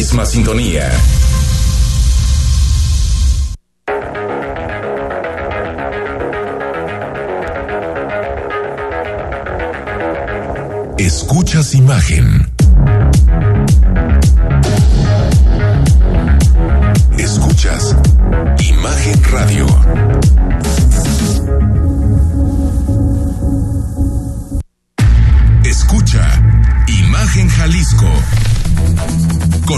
misma sintonía. Escuchas imagen. Escuchas Imagen Radio.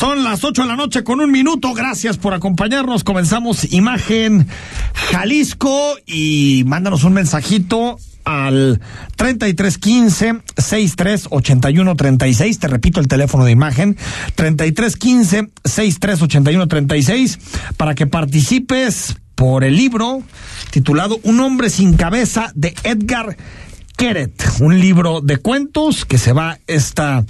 Son las 8 de la noche con un minuto. Gracias por acompañarnos. Comenzamos Imagen Jalisco y mándanos un mensajito al 3315 638136 Te repito el teléfono de imagen 3315 638136 para que participes por el libro titulado Un hombre sin cabeza de Edgar Keret, un libro de cuentos que se va esta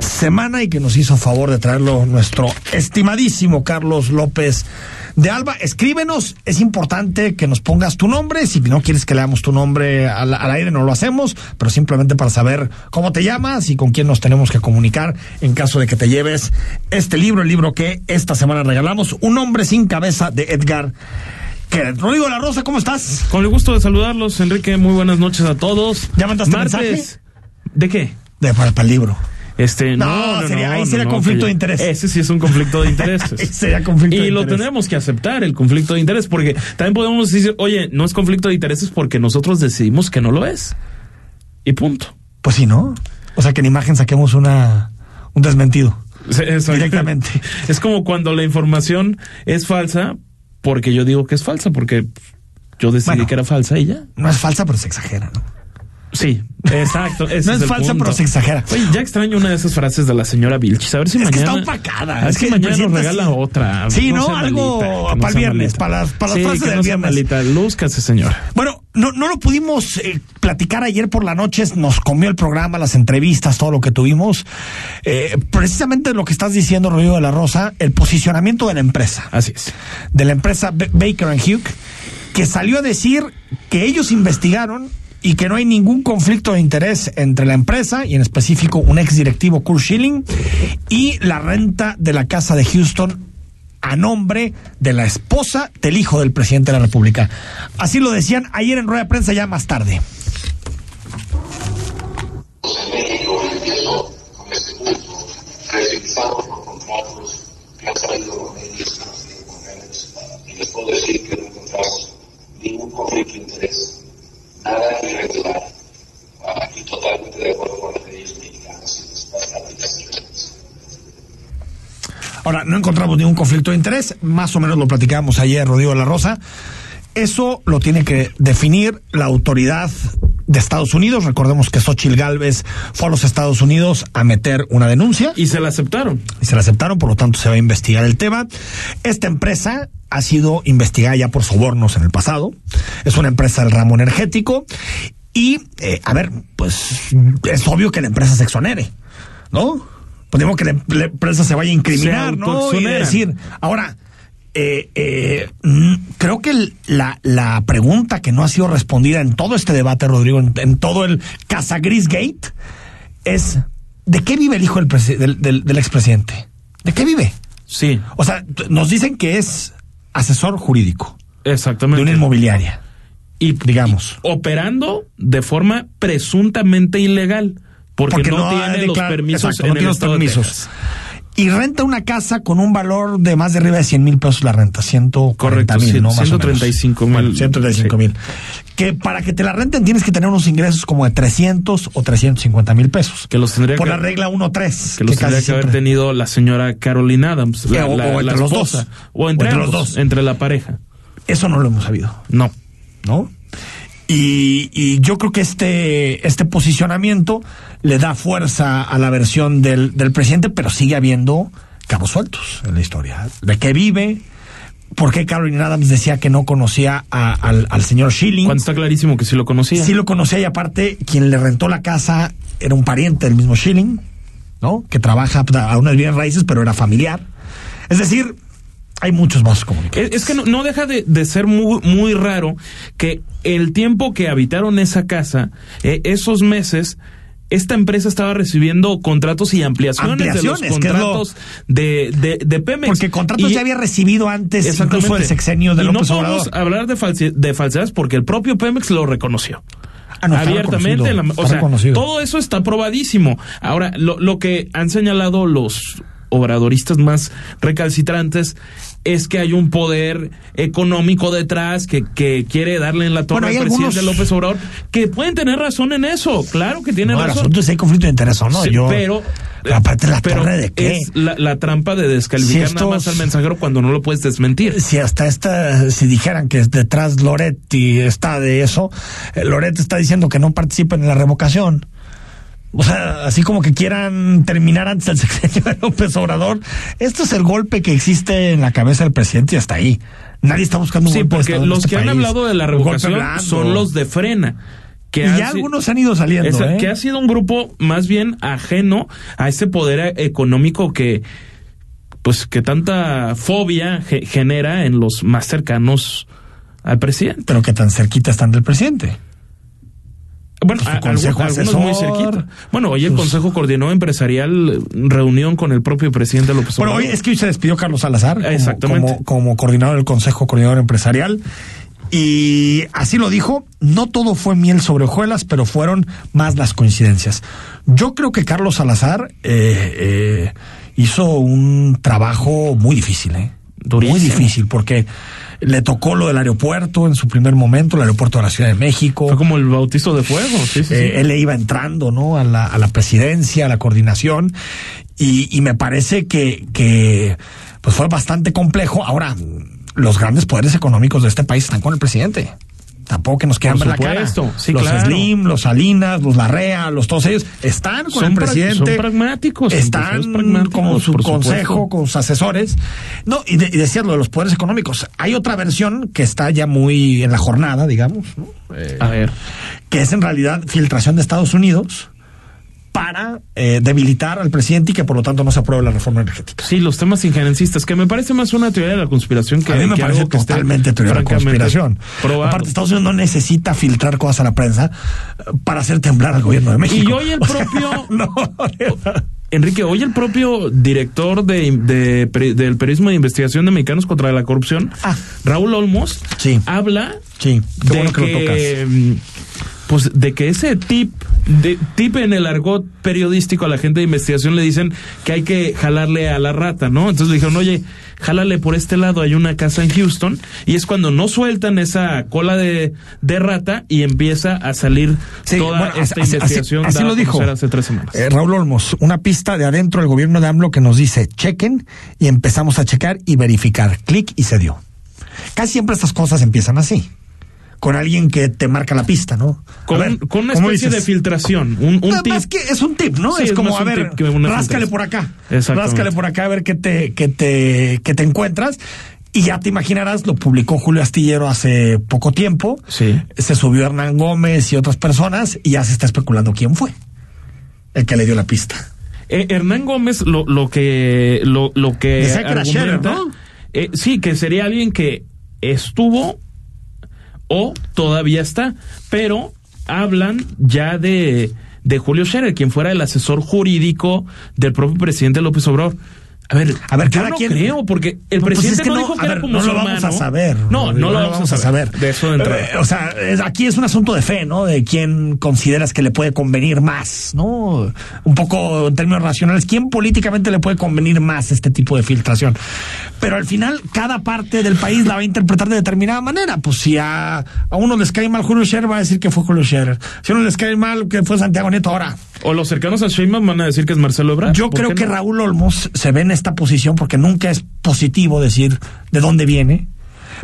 semana y que nos hizo favor de traerlo nuestro estimadísimo Carlos López de Alba. Escríbenos, es importante que nos pongas tu nombre. Si no quieres que leamos tu nombre al, al, aire, no lo hacemos, pero simplemente para saber cómo te llamas y con quién nos tenemos que comunicar en caso de que te lleves este libro, el libro que esta semana regalamos, Un hombre sin cabeza de Edgar. Rodrigo La Rosa, ¿cómo estás? Con el gusto de saludarlos, Enrique. Muy buenas noches a todos. ¿Ya mandaste Martes. mensaje? ¿De qué? De, para, para el libro. Este, no, No, no, sería- no, ahí sería conflicto de interés. Ese sí es un conflicto de intereses. Sería conflicto y de lo interés. tenemos que aceptar, el conflicto de interés, porque también podemos decir, oye, no es conflicto de intereses porque nosotros decidimos que no lo es. Y punto. Pues sí, ¿no? O sea, que en imagen saquemos una un desmentido. Directamente. Es como cuando la información es falsa porque yo digo que es falsa, porque yo decidí Bueno. que era falsa y ya. No es falsa, pero se exagera, ¿no? Sí, exacto. No es falsa, punto. pero se exagera. Oye, ya extraño una de esas frases de la señora Vilchis. A ver si Es que mañana. está opacada. Es que mañana nos regala sí- otra. Sí, ¿no? Algo malita, que para el viernes, malita. para las- para las Sí, frases que del viernes. malita. Lúzcase, señora. Bueno, no, no lo pudimos eh, platicar ayer por la noche, nos comió el programa, las entrevistas, todo lo que tuvimos. Eh, precisamente lo que estás diciendo, Rodrigo de la Rosa, el posicionamiento de la empresa. Así es. de la empresa B- Baker and Hugh, que salió a decir que ellos investigaron y que no hay ningún conflicto de interés entre la empresa y en específico un ex directivo Kurt Schilling y la renta de la casa de Houston a nombre de la esposa del hijo del presidente de la República. Así lo decían ayer en rueda de prensa ya más tarde. que y les puedo decir que no encontramos ningún conflicto de interés, nada irregular, ah, y totalmente de acuerdo con las leyes mexicanas y las prácticas. Ahora, no encontramos ningún conflicto de interés, más o menos lo platicábamos ayer, Rodrigo de la Rosa. Eso lo tiene que definir la autoridad de Estados Unidos. Recordemos que Xochitl Galvez fue a los Estados Unidos a meter una denuncia Y se la aceptaron. y se la aceptaron, por lo tanto se va a investigar el tema. Esta empresa ha sido investigada ya por sobornos en el pasado. Es una empresa del ramo energético y, eh, a ver, pues es obvio que la empresa se exonere, ¿no? Pues digo que la, empresa se vaya a incriminar, ¿no? Y decir, ahora, eh, eh, mm, creo que el- la, la pregunta que no ha sido respondida en todo este debate, Rodrigo, en, en todo el Casagris Gate, es ¿de qué vive el hijo del, del, del- del expresidente? ¿De qué vive? Sí, O sea, nos dicen que es asesor jurídico exactamente. de una inmobiliaria. y, digamos. y operando de forma presuntamente ilegal. Porque, no, tiene los permisos exacto, en no el tiene los permisos. Y renta una casa con un valor de más de arriba de 100 mil pesos la renta, 140 Correcto, mil, cien- ¿no? Más o menos. 135 mil. Bueno, 135 mil. Que para que te la renten tienes que tener unos ingresos como de 300 o 350 mil pesos. Que los tendría Por que- la regla 1-3. Que los tendría que haber tenido la señora Caroline Adams, la, o- la- o entre los esposa. dos. O entre, O entre los dos. entre la pareja. Eso no lo hemos sabido. No. ¿no? Y, y yo creo que este, este posicionamiento le da fuerza a la versión del, del presidente, pero sigue habiendo cabos sueltos en la historia. ¿De qué vive? ¿Por qué Caroline Adams decía que no conocía a- al, al señor Schilling? Cuando está clarísimo que sí lo conocía. Sí lo conocía y aparte quien le rentó la casa era un pariente del mismo Schilling, ¿no? Que trabaja a unas bienes raíces, pero era familiar. Es decir, hay muchos vasos comunicados. Es, que no, no deja de, de ser muy, muy raro que el tiempo que habitaron esa casa, eh, esos meses, esta empresa estaba recibiendo contratos y ampliaciones, de los lo- contratos de, de, de Pemex. Porque contratos Y- ya había recibido antes incluso el sexenio de y López no podemos Obrador. hablar de, falsi- de falsedades porque el propio Pemex lo reconoció. Ah, no, abiertamente. la- o sea, reconocido. todo eso está probadísimo. Ahora, lo, lo que han señalado los obradoristas más recalcitrantes es que hay un poder económico detrás que, que quiere darle en la torre Bueno, al presidente algunos- López Obrador, que pueden tener razón en eso, claro que tienen No, el razón. asunto es si hay conflicto de interés o no. Sí, Yo, pero aparte la pero torre de qué. es la, la trampa de descalificar Si nada más al mensajero cuando no lo puedes desmentir. si hasta esta, si dijeran que detrás Loretti está de eso, eh, Loretti está diciendo que no participen en la revocación. O sea, así como que quieran terminar antes del sexenio de López Obrador. Esto es el golpe que existe en la cabeza del presidente y hasta ahí. Nadie está buscando un Sí, golpe porque los este que han hablado de la revocación son los de frena. Que Y ya algunos han ido saliendo, ¿eh? que ha sido un grupo más bien ajeno a ese poder económico que pues que tanta fobia ge- genera en los más cercanos al presidente. Pero que tan cerquita están del presidente. Bueno, a- consejo muy cerquita. Bueno, hoy el sus- Consejo coordinó empresarial reunión con el propio presidente López Bueno, Obrador. hoy es que hoy se despidió Carlos Salazar como- Exactamente. Como, como coordinador del Consejo Coordinador Empresarial. Y así lo dijo, no todo fue miel sobre hojuelas, pero fueron más las coincidencias. Yo creo que Carlos Salazar eh, eh, hizo un trabajo muy difícil, ¿eh? Durísimo. Muy difícil, porque le tocó lo del aeropuerto en su primer momento, el aeropuerto de la Ciudad de México. Fue como el bautizo de fuego. Sí, sí, sí. Eh, él le iba entrando, ¿no? A la, a la presidencia, a la coordinación. Y, y me parece que, que pues fue bastante complejo. Ahora, los grandes poderes económicos de este país están con el presidente. Tampoco que nos quieran Por supuesto, sí, los claro. Slim, los Salinas, los Larrea, los todos ellos están con Son el presidente. son pragmáticos, Están pragmáticos, como su consejo, supuesto. con sus asesores. No, y, de- y decías lo de los poderes económicos. Hay otra versión que está ya muy en la jornada, digamos, ¿no? a ver. que es en realidad filtración de Estados Unidos para eh, debilitar al presidente y que por lo tanto no se apruebe la reforma energética. Sí, los temas injerencistas, que me parece más una teoría de la conspiración que a mí me que parece algo que esté totalmente teoría de la conspiración. probado. Aparte, Estados Unidos no necesita filtrar cosas a la prensa eh, para hacer temblar al gobierno de México. Y hoy el O sea, propio- no, Enrique, hoy el propio director de, del periodismo de investigación de Mexicanos contra la Corrupción, Ah. Raúl Olmos, Sí. habla Sí, qué de bueno que lo que, mm, pues de que ese tip, de, tip en el argot periodístico a la gente de investigación le dicen que hay que jalarle a la rata, ¿no? Entonces le dijeron, oye, jálale por este lado, hay una casa en Houston, y es cuando no sueltan esa cola de, de rata y empieza a salir Sí, toda bueno, esta así- así- investigación así lo dijo hace tres semanas. Eh, Raúl Olmos, una pista de adentro del gobierno de AMLO que nos dice chequen y empezamos a checar y verificar. Clic y se dio. Casi siempre estas cosas empiezan así. Con alguien que te marca la pista, ¿no? Con, ver, con una ¿cómo especie de filtración, un, un tip. más que es un tip, ¿no? Sí, es es como, a ver, ráscale filtración. por acá. Ráscale por acá a ver qué te, qué te, qué te encuentras. Y ya te imaginarás, lo publicó Julio Astillero hace poco tiempo. Sí. Se subió Hernán Gómez y otras personas y ya se está especulando quién fue el que le dio la pista. Eh, Hernán Gómez lo, lo que lo, lo que era Scherer, argumenta, ¿no? eh, sí que sería alguien que estuvo o todavía está pero hablan ya de de Julio Scherer quien fuera el asesor jurídico del propio presidente López Obrador a ver, A ver, yo cada no quien- creo, porque el No, pues presidente es que no, no, dijo a que era ver, como no su lo vamos a saber. No, no, lo vamos, a saber. De eso de entrada. Eh, o sea, es- aquí es un asunto de fe, ¿no? De quién consideras que le puede convenir más, ¿no? Un poco en términos racionales, ¿quién políticamente le puede convenir más este tipo de filtración? Pero al final, cada parte del país la va a interpretar de determinada manera. Pues si a, a uno les cae mal Julio Scherer, va a decir que fue Julio Scherer. Si a uno les cae mal que fue Santiago Nieto, ahora. O los cercanos a Sheinbaum van a decir que es Marcelo Ebrard. Yo ¿Por creo que no? Raúl Olmos se ve en esta posición porque nunca es positivo decir de dónde viene.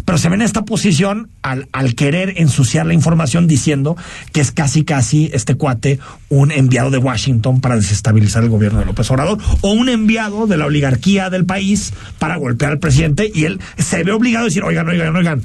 pero se ve en esta posición al, al querer ensuciar la información diciendo que es casi casi este cuate un enviado de Washington para desestabilizar el gobierno de López Obrador o un enviado de la oligarquía del país para golpear al presidente y él se ve obligado a decir, oigan, oigan, oigan,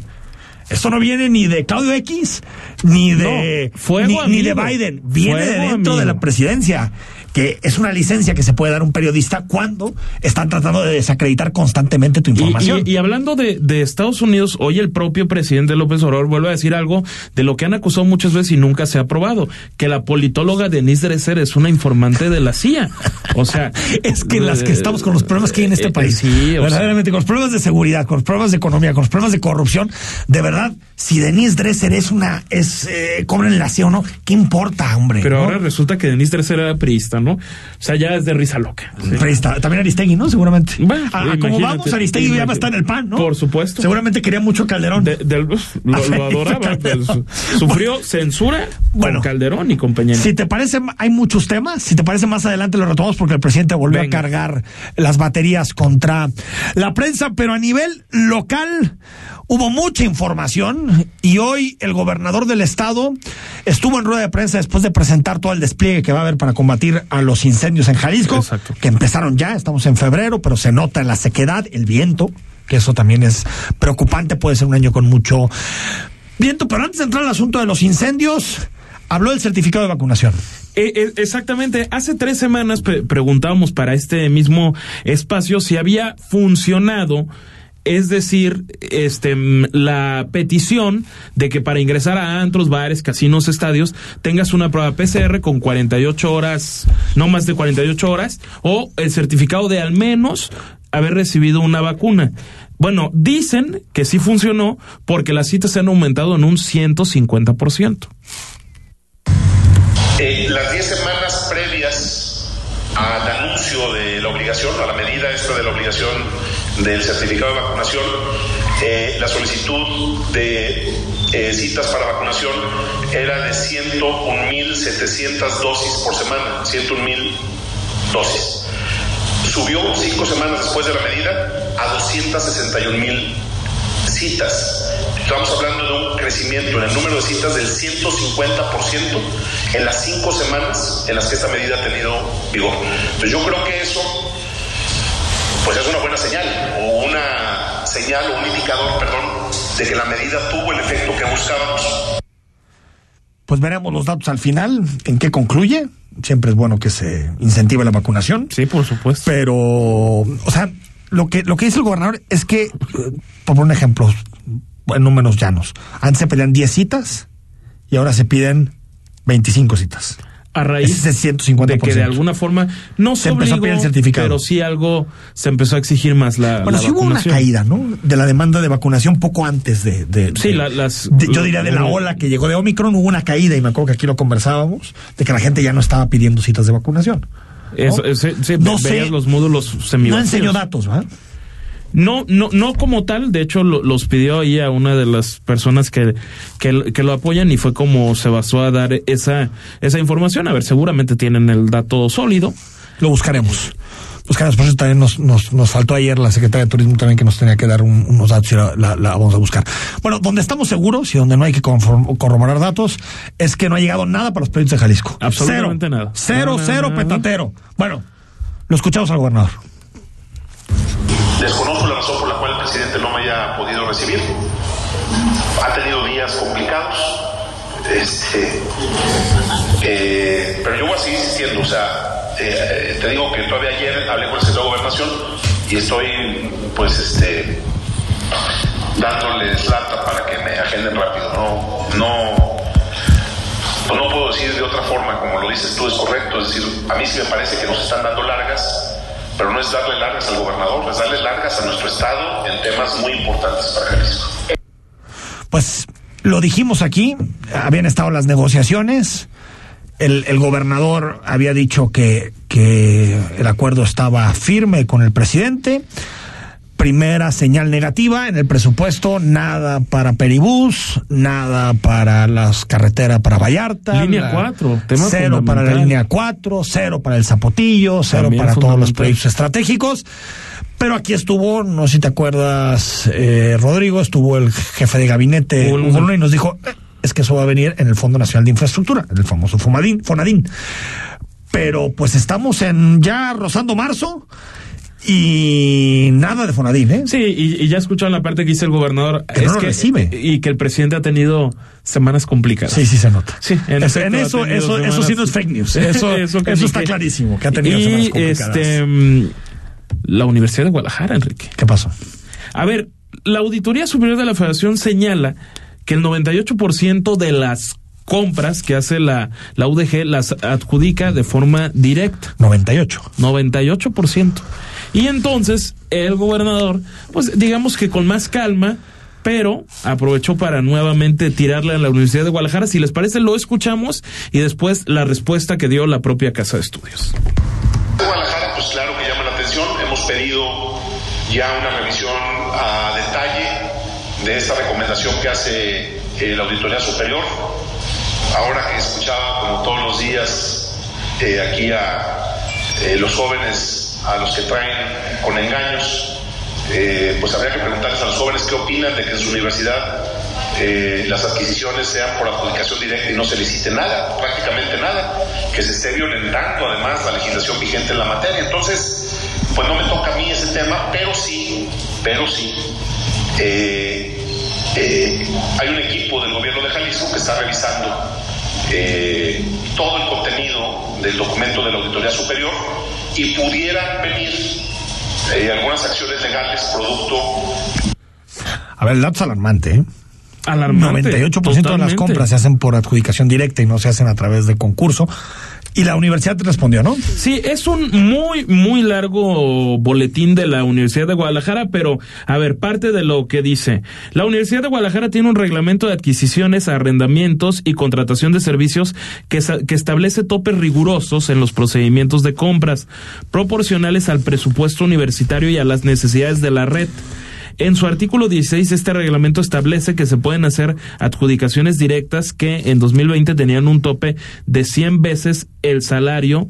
esto no viene ni de Claudio X, ni de, No, fuego, ni, ni de. Biden, viene de Fuego, dentro de la presidencia, que es una licencia que se puede dar un periodista cuando están tratando de desacreditar constantemente tu información. y- y hablando de, de Estados Unidos, hoy el propio presidente López Obrador vuelve a decir algo de lo que han acusado muchas veces y nunca se ha probado, que la politóloga Denise Dresser es una informante de la CIA. O sea, es que las que estamos con los problemas que hay en este eh, país, sí, o sea, verdaderamente, con los problemas de seguridad, con los problemas de economía, con los problemas de corrupción, de verdad, si Denise Dresser es una, es, eh, cobren la CIA o no, ¿qué importa, hombre? pero ¿no? ahora resulta que Denise Dresser era priista, ¿no? O sea, ya es de risa loca. Sí. Está- también Aristegui, ¿no? Seguramente. Bueno, Ah, como imagínate, vamos, Aristegui ya va a estar en el PAN, ¿no? Por supuesto. Seguramente quería mucho Calderón. De- lo, lo adoraba. Sufrió censura Bueno. con Calderón y Nieto. Si te parece, hay muchos temas. Si te parece, más adelante lo retomamos porque el presidente volvió Venga. a cargar las baterías contra la prensa, pero a nivel local hubo mucha información y hoy el gobernador del estado estuvo en rueda de prensa después de presentar todo el despliegue que va a haber para combatir a los incendios en Jalisco, Exacto. que empezaron ya, estamos en febrero, pero se nota la sequedad, el viento, que eso también es preocupante, puede ser un año con mucho viento, pero antes de entrar al asunto de los incendios, habló del certificado de vacunación. Eh, eh, exactamente, hace tres semanas pre- preguntábamos para este mismo espacio si había funcionado, es decir, este la petición de que para ingresar a antros, bares, casinos, estadios, tengas una prueba PCR con 48 horas, no más de 48 horas, o el certificado de al menos haber recibido una vacuna. Bueno, dicen que sí funcionó porque las citas se han aumentado en un 150%. Eh, las 10 semanas previas al anuncio de la obligación, a la medida esta de la obligación del certificado de vacunación, eh, la solicitud de eh, citas para vacunación era de 101.700 dosis por semana, 101.000 dosis. Subió cinco semanas después de la medida a 261.000 citas. Estamos hablando de un crecimiento en el número de citas del 150% en las cinco semanas en las que esta medida ha tenido vigor. Entonces yo creo que eso pues es una buena señal o una señal o un indicador, perdón, de que la medida tuvo el efecto que buscábamos. Pues veremos los datos al final, en qué concluye. Siempre es bueno que se incentive la vacunación. Sí, por supuesto. Pero, o sea, lo que, lo que dice el gobernador es que, eh, por un ejemplo, en números llanos, antes se pedían 10 citas y ahora se piden 25 citas. A raíz Ese es el 150%. de que de alguna forma no se, Se empezó a pedir el certificado. pero sí algo se empezó a exigir más la, Bueno, la sí hubo una caída, ¿no? De la demanda de vacunación poco antes de. de- Sí, de- la- las- yo diría de la ola que llegó de Omicron, hubo una caída, y me acuerdo que aquí lo conversábamos, de que la gente ya no estaba pidiendo citas de vacunación. Eso, ¿no? ese- sí, No veías sé. los módulos No enseñó datos, ¿verdad? No, no, no como tal, de hecho lo- los pidió ahí a una de las personas que, que, que lo apoyan y fue como se basó a dar esa, esa información. A ver, seguramente tienen el dato sólido. Lo buscaremos. Buscaremos, por eso también nos, nos, nos faltó ayer la secretaria de Turismo también que nos tenía que dar un- unos datos y la, la- la vamos a buscar. Bueno, donde estamos seguros y donde no hay que conform- corroborar datos es que no ha llegado nada para los proyectos de Jalisco. Absolutamente cero. nada. Cero, cero, petatero. Bueno, lo escuchamos al gobernador. Desconozco la razón por la cual el presidente no me haya podido recibir. Ha tenido días complicados. Este, eh, pero yo voy a seguir insistiendo. O sea, eh, te digo que todavía ayer hablé con el secretario de Gobernación y estoy, pues, este, dándoles lata para que me agenden rápido. No, no, pues no puedo decir de otra forma, como lo dices tú, es correcto. Es decir, a mí sí me parece que nos están dando largas pero no es darle largas al gobernador, es darle largas a nuestro Estado en temas muy importantes para Jalisco. Pues lo dijimos aquí, habían estado las negociaciones, el, el gobernador había dicho que, que el acuerdo estaba firme con el presidente. Primera señal negativa en el presupuesto, nada para Peribús, nada para las carreteras para Vallarta. Línea la- cuatro, tema Cero para la línea 4, cero para el Zapotillo, cero También para todos los proyectos estratégicos. Pero aquí estuvo, no sé si te acuerdas, eh, Rodrigo, estuvo el jefe de gabinete y nos dijo, "Eh, es que eso va a venir en el Fondo Nacional de Infraestructura, el famoso Fomadín, Fonadín. Pero pues estamos en ya rozando marzo y nada de Fonadín, ¿eh? Sí, y, y ya escucharon la parte que dice el gobernador. Que no lo recibe. Y que el presidente ha tenido semanas complicadas. Sí, sí se nota. Sí, en eso, eso, eso sí no es fake news. Eso, eso, está clarísimo, que ha tenido semanas complicadas. este, mm, la Universidad de Guadalajara, Enrique. ¿Qué pasó? A ver, la Auditoría Superior de la Federación señala que el 98% de las compras que hace la, la UDG las adjudica de forma directa. 98. 98%. Y entonces el gobernador, pues digamos que con más calma, pero aprovechó para nuevamente tirarle a la Universidad de Guadalajara. Si les parece, lo escuchamos y después la respuesta que dio la propia Casa de Estudios. Guadalajara, pues claro que llama la atención. Hemos pedido ya una revisión a detalle de esta recomendación que hace eh, la Auditoría Superior. Ahora que escuchaba, como todos los días, eh, aquí a eh, los jóvenes, a los que traen con engaños, eh, pues habría que preguntarles a los jóvenes qué opinan de que en su universidad las adquisiciones sean por adjudicación directa y no se licite nada, prácticamente nada, que se esté violentando además la legislación vigente en la materia. Entonces, pues no me toca a mí ese tema, pero sí, pero sí. Eh, hay un equipo del gobierno de Jalisco que está revisando eh, todo el contenido del documento de la Auditoría Superior y pudieran venir eh, algunas acciones legales producto A ver, el dato es alarmante, ¿eh? Alarmante. 98% de las totalmente. compras se hacen por adjudicación directa y no se hacen a través de concurso. Y la universidad respondió, ¿no? Sí, es un muy, muy largo boletín de la Universidad de Guadalajara, pero a ver, parte de lo que dice. La Universidad de Guadalajara tiene un reglamento de adquisiciones, arrendamientos y contratación de servicios que, que establece topes rigurosos en los procedimientos de compras, proporcionales al presupuesto universitario y a las necesidades de la red. En su artículo 16, este reglamento establece que se pueden hacer adjudicaciones directas que en 2020 tenían un tope de 100 veces el salario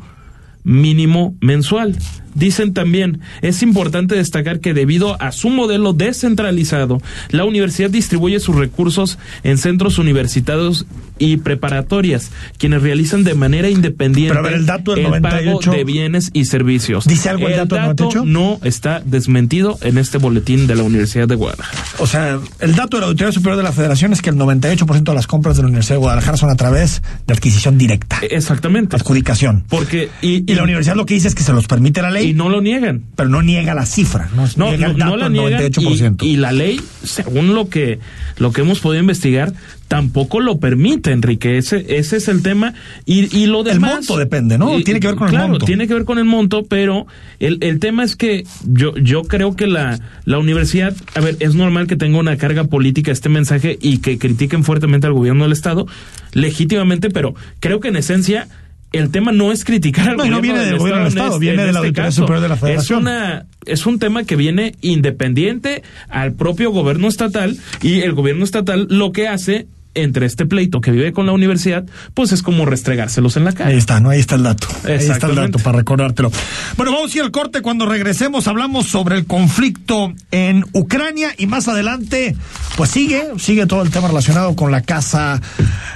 mínimo mensual. Dicen también, es importante destacar que debido a su modelo descentralizado, la universidad distribuye sus recursos en centros universitarios y preparatorias, quienes realizan de manera independiente Pero a ver, el dato del el 98 pago de bienes y servicios. ¿Dice algo el dato del 98? no está desmentido en este boletín de la Universidad de Guadalajara. O sea, el dato de la Auditoría Superior de la Federación es que el 98% de las compras de la Universidad de Guadalajara son a través de adquisición directa, Exactamente. adjudicación. Porque y, Y la universidad lo que dice es que se los permite la ley, y no lo niegan. pero no niega la cifra, no, No, niega el dato no la niegan 98%. y, y la ley, según lo que lo que hemos podido investigar, tampoco lo permite, Enrique. Ese ese es el tema y, y lo demás. monto depende, ¿no? Tiene que ver con el claro, monto. tiene que ver con el monto, pero el, el tema es que yo yo creo que la la universidad, a ver, es normal que tenga una carga política este mensaje y que critiquen fuertemente al gobierno del estado, legítimamente, pero creo que en esencia el tema no es criticar al No, no viene del gobierno del Estado, viene en de la este caso. Superior de la Federación. Es una es un tema que viene independiente al propio gobierno estatal y el gobierno estatal lo que hace entre este pleito que vive con la universidad, pues es como restregárselos en la cara. Ahí está, ¿no? Ahí está el dato. Ahí está el dato para recordártelo. Bueno, vamos a ir al corte. Cuando regresemos hablamos sobre el conflicto en Ucrania y más adelante, pues sigue, sigue todo el tema relacionado con la Casa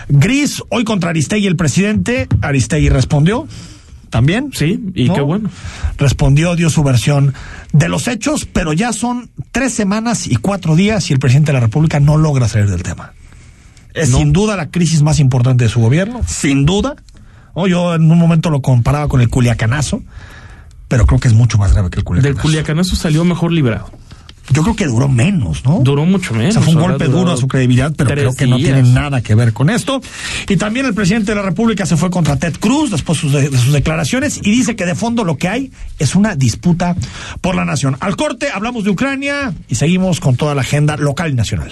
Gris. Hoy contra Aristegui el presidente. Aristegui respondió también. Sí, y ¿no? qué bueno. Respondió, dio su versión de los hechos, pero ya son tres semanas y cuatro días y el presidente de la República no logra salir del tema. Es No. sin duda la crisis más importante de su gobierno, sin duda. Oh, yo en un momento lo comparaba con el culiacanazo, pero creo que es mucho más grave que el culiacanazo. Del Culiacanazo salió mejor librado. Yo creo que duró menos, ¿no? Duró mucho menos. O sea, fue un golpe duro a su credibilidad, pero creo que no días. tiene nada que ver con esto. Y también el presidente de la República se fue contra Ted Cruz después sus- de, sus declaraciones y dice que de fondo lo que hay es una disputa por la nación. Al corte hablamos de Ucrania y seguimos con toda la agenda local y nacional.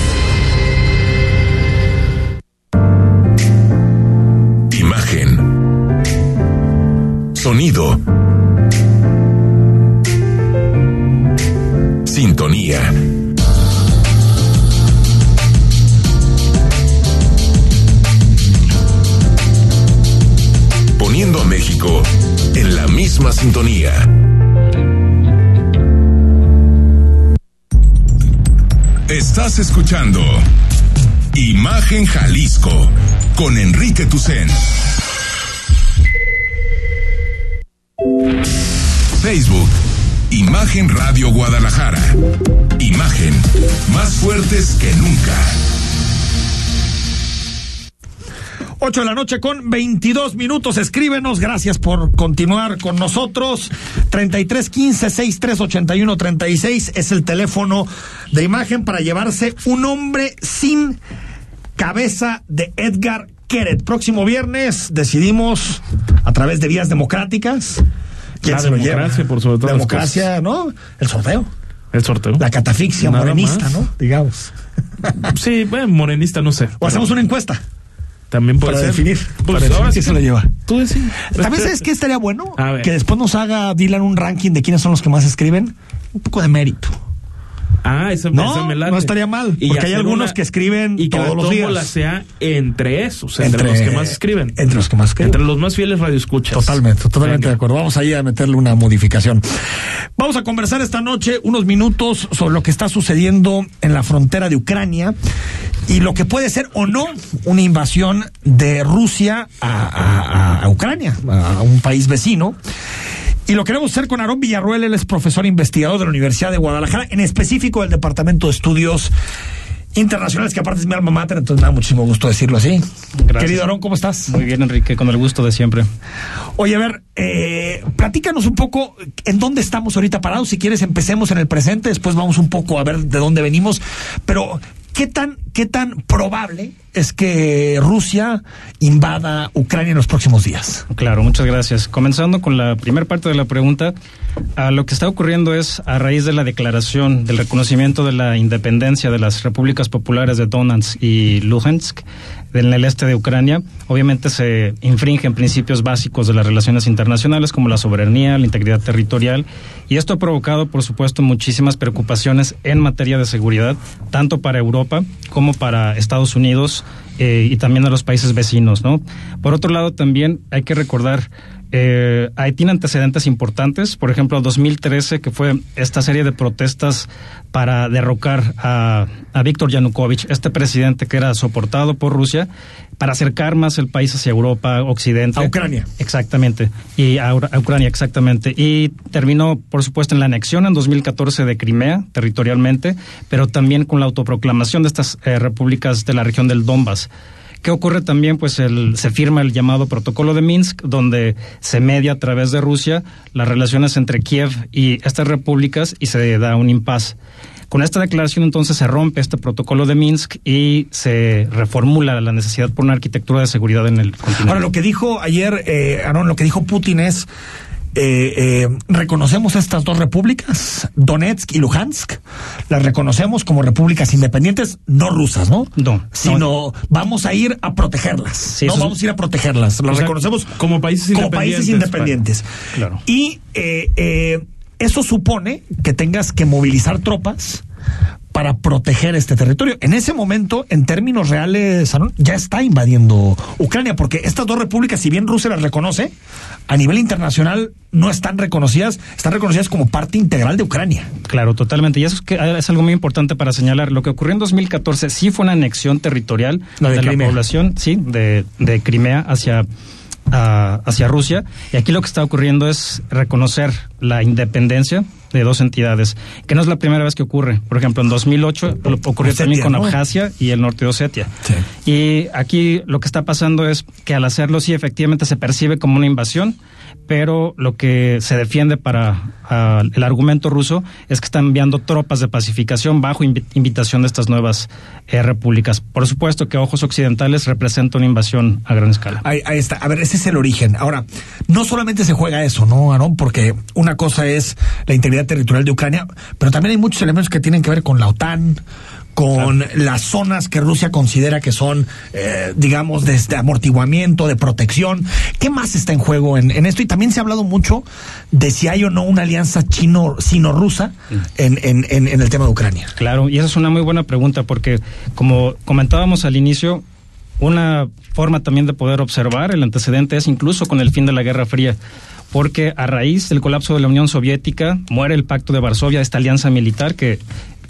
Sonido. Sintonía. Poniendo a México en la misma sintonía. Estás escuchando Imagen Jalisco con Enrique Tucen. Facebook, Imagen Radio Guadalajara. Imagen, más fuertes que nunca. 8 de la noche con 22 minutos. Escríbenos. Gracias por continuar con nosotros. 33 15 63 81 36 es el teléfono de imagen para llevarse un hombre sin cabeza de Edgar Keret. Próximo viernes decidimos a través de vías democráticas. ¿Quién La se lo lleva? democracia, por sobre las Democracia, ¿no? El sorteo. El sorteo. La catafixia Nada morenista, más. ¿no? Digamos. Sí, bueno, morenista, no sé. O hacemos una encuesta También puede para ser. definir. Pues para ahora sí se lo lleva. Tú decís. También sabes que estaría bueno A ver. que después nos haga Dylan un ranking de quiénes son los que más escriben. Un poco de mérito. Ah, esa, No, me late. no estaría mal, Y porque hay algunos que escriben y que todos la los días. sea entre esos, entre, los que más escriben. Entre los que más escriben. Entre los más fieles radioescuchas. Totalmente, totalmente Venga. de acuerdo. Vamos ahí a meterle una modificación. Vamos a conversar esta noche unos minutos sobre lo que está sucediendo en la frontera de Ucrania y lo que puede ser o no una invasión de Rusia a, a- a- a Ucrania, a un país vecino. Y lo queremos hacer con Aarón Villarruel, él es profesor investigador de la Universidad de Guadalajara, en específico del Departamento de Estudios Internacionales, que aparte es mi alma mater, entonces me da muchísimo gusto decirlo así. Gracias. Querido Aarón, ¿cómo estás? Muy bien, Enrique, con el gusto de siempre. Oye, a ver, eh, platícanos un poco en dónde estamos ahorita parados. Si quieres, empecemos en el presente, después vamos un poco a ver de dónde venimos. Pero, ¿qué tan, qué tan probable es que Rusia invada Ucrania en los próximos días? Claro, muchas gracias. Comenzando con la primera parte de la pregunta, lo que está ocurriendo es a raíz de la declaración del reconocimiento de la independencia de las repúblicas populares de Donetsk y Luhansk en el este de Ucrania, obviamente se infringen principios básicos de las relaciones internacionales como la soberanía, la integridad territorial, y esto ha provocado, por supuesto, muchísimas preocupaciones en materia de seguridad, tanto para Europa como para Estados Unidos eh, y también a los países vecinos, ¿no? Por otro lado, también hay que recordar eh, ahí tiene antecedentes importantes. Por ejemplo, 2013, que fue esta serie de protestas para derrocar a, a Víctor Yanukovych, este presidente que era soportado por Rusia, para acercar más el país hacia Europa, Occidente. A Ucrania. Exactamente. Y a, a Ucrania, exactamente. Y terminó, por supuesto, en la anexión en 2014 de Crimea, territorialmente, pero también con la autoproclamación de estas eh, repúblicas de la región del Donbass. ¿Qué ocurre también? Pues el, se firma el llamado Protocolo de Minsk, donde se media a través de Rusia las relaciones entre Kiev y estas repúblicas y se da un impas. Con esta declaración entonces se rompe este protocolo de Minsk y se reformula la necesidad por una arquitectura de seguridad en el continente. Ahora, lo que dijo ayer, eh, Aaron, lo que dijo Putin es, eh, eh, reconocemos estas dos repúblicas, Donetsk y Luhansk, las reconocemos como repúblicas independientes, no rusas, ¿no? No. Sino no. vamos a ir a protegerlas. Sí, no vamos a ir a protegerlas. Las O sea, reconocemos como países como independientes, países independientes. Claro. Y eh, eh, eso supone que tengas que movilizar tropas para proteger este territorio. En ese momento, en términos reales, ya está invadiendo Ucrania, porque estas dos repúblicas, si bien Rusia las reconoce, a nivel internacional no están reconocidas, están reconocidas como parte integral de Ucrania. Claro, totalmente. Y eso es, que, ah, es algo muy importante para señalar. Lo que ocurrió en 2014 sí fue una anexión territorial La de la población, sí, de, de Crimea hacia, ah, hacia Rusia. Y aquí lo que está ocurriendo es reconocer la independencia de dos entidades, que no es la primera vez que ocurre. Por ejemplo, en 2008 lo- ocurrió Osetia, también con ¿no? Abjasia y el norte de Osetia. Sí. Y aquí lo que está pasando es que al hacerlo sí efectivamente se percibe como una invasión, pero lo que se defiende para ah, el argumento ruso es que están enviando tropas de pacificación bajo invi- invitación de estas nuevas eh, repúblicas. Por supuesto que ojos occidentales representa una invasión a gran escala. Ahí, ahí está. A ver, ese es el origen. Ahora, no solamente se juega eso, ¿no, Aaron? Porque una cosa es la integridad territorial de Ucrania, pero también hay muchos elementos que tienen que ver con la OTAN, con las zonas que Rusia considera que son, eh, digamos, de, de amortiguamiento, de protección. ¿Qué más está en juego en, en esto? Y también se ha hablado mucho de si hay o no una alianza chino-sino-rusa en, en, en, en el tema de Ucrania. Claro, y esa es una muy buena pregunta porque, como comentábamos al inicio, una forma también de poder observar el antecedente es incluso con el fin de la Guerra Fría, porque a raíz del colapso de la Unión Soviética muere el Pacto de Varsovia, esta alianza militar que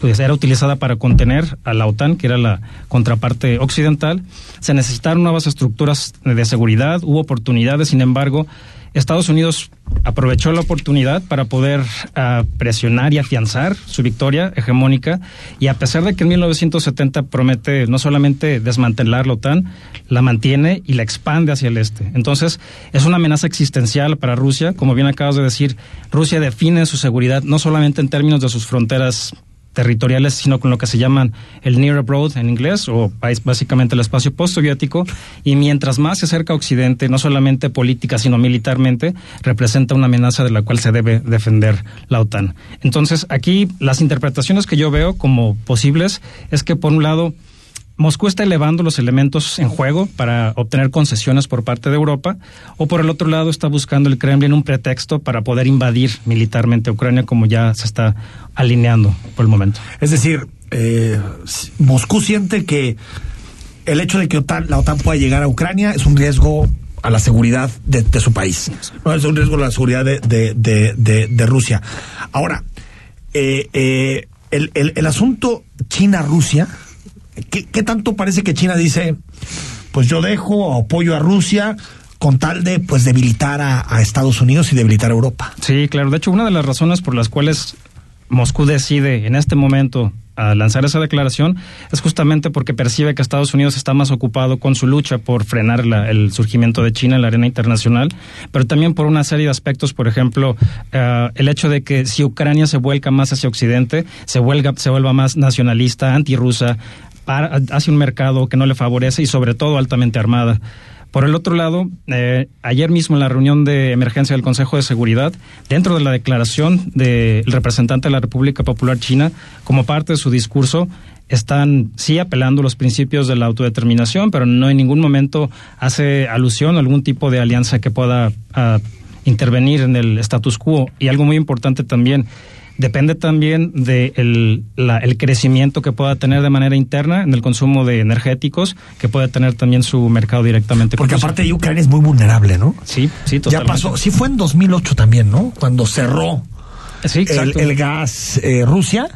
pues, era utilizada para contener a la OTAN, que era la contraparte occidental. Se necesitaron nuevas estructuras de seguridad, hubo oportunidades, sin embargo, Estados Unidos aprovechó la oportunidad para poder ah, presionar y afianzar su victoria hegemónica y a pesar de que en 1970 promete no solamente desmantelar la OTAN, la mantiene y la expande hacia el este. Entonces es una amenaza existencial para Rusia, como bien acabas de decir, Rusia define su seguridad no solamente en términos de sus fronteras territoriales, sino con lo que se llaman el Near Abroad en inglés, o básicamente el espacio postsoviético, y mientras más se acerca a Occidente, no solamente política, sino militarmente, representa una amenaza de la cual se debe defender la OTAN. Entonces, aquí las interpretaciones que yo veo como posibles es que, por un lado, Moscú está elevando los elementos en juego para obtener concesiones por parte de Europa, o por el otro lado está buscando el Kremlin un pretexto para poder invadir militarmente Ucrania, como ya se está alineando por el momento. Es decir, eh, Moscú siente que el hecho de que la OTAN pueda llegar a Ucrania es un riesgo a la seguridad de, su país. No es un riesgo a la seguridad de, Rusia. Ahora, eh, eh, el asunto China-Rusia, ¿qué, tanto parece que China dice, pues yo dejo apoyo a Rusia con tal de pues debilitar a, a Estados Unidos y debilitar a Europa? Sí, claro. De hecho, una de las razones por las cuales Moscú decide en este momento a lanzar esa declaración es justamente porque percibe que Estados Unidos está más ocupado con su lucha por frenar la- el surgimiento de China en la arena internacional, pero también por una serie de aspectos, por ejemplo, eh, el hecho de que si Ucrania se vuelca más hacia Occidente, se, vuelga, se vuelva más nacionalista, antirrusa, para- hacia un mercado que no le favorece y sobre todo altamente armada. Por el otro lado, eh, ayer mismo en la reunión de emergencia del Consejo de Seguridad, dentro de la declaración del representante de la República Popular China, como parte de su discurso, están sí apelando los principios de la autodeterminación, pero no en ningún momento hace alusión a algún tipo de alianza que pueda ah, intervenir en el status quo. Y algo muy importante también, depende también de el, la- el crecimiento que pueda tener de manera interna en el consumo de energéticos, que puede tener también su mercado directamente. Porque aparte Ucrania es muy vulnerable, ¿no? Sí, sí, Ya totalmente. pasó, sí fue en 2008 también, ¿no? Cuando cerró Sí, el, el gas eh, Rusia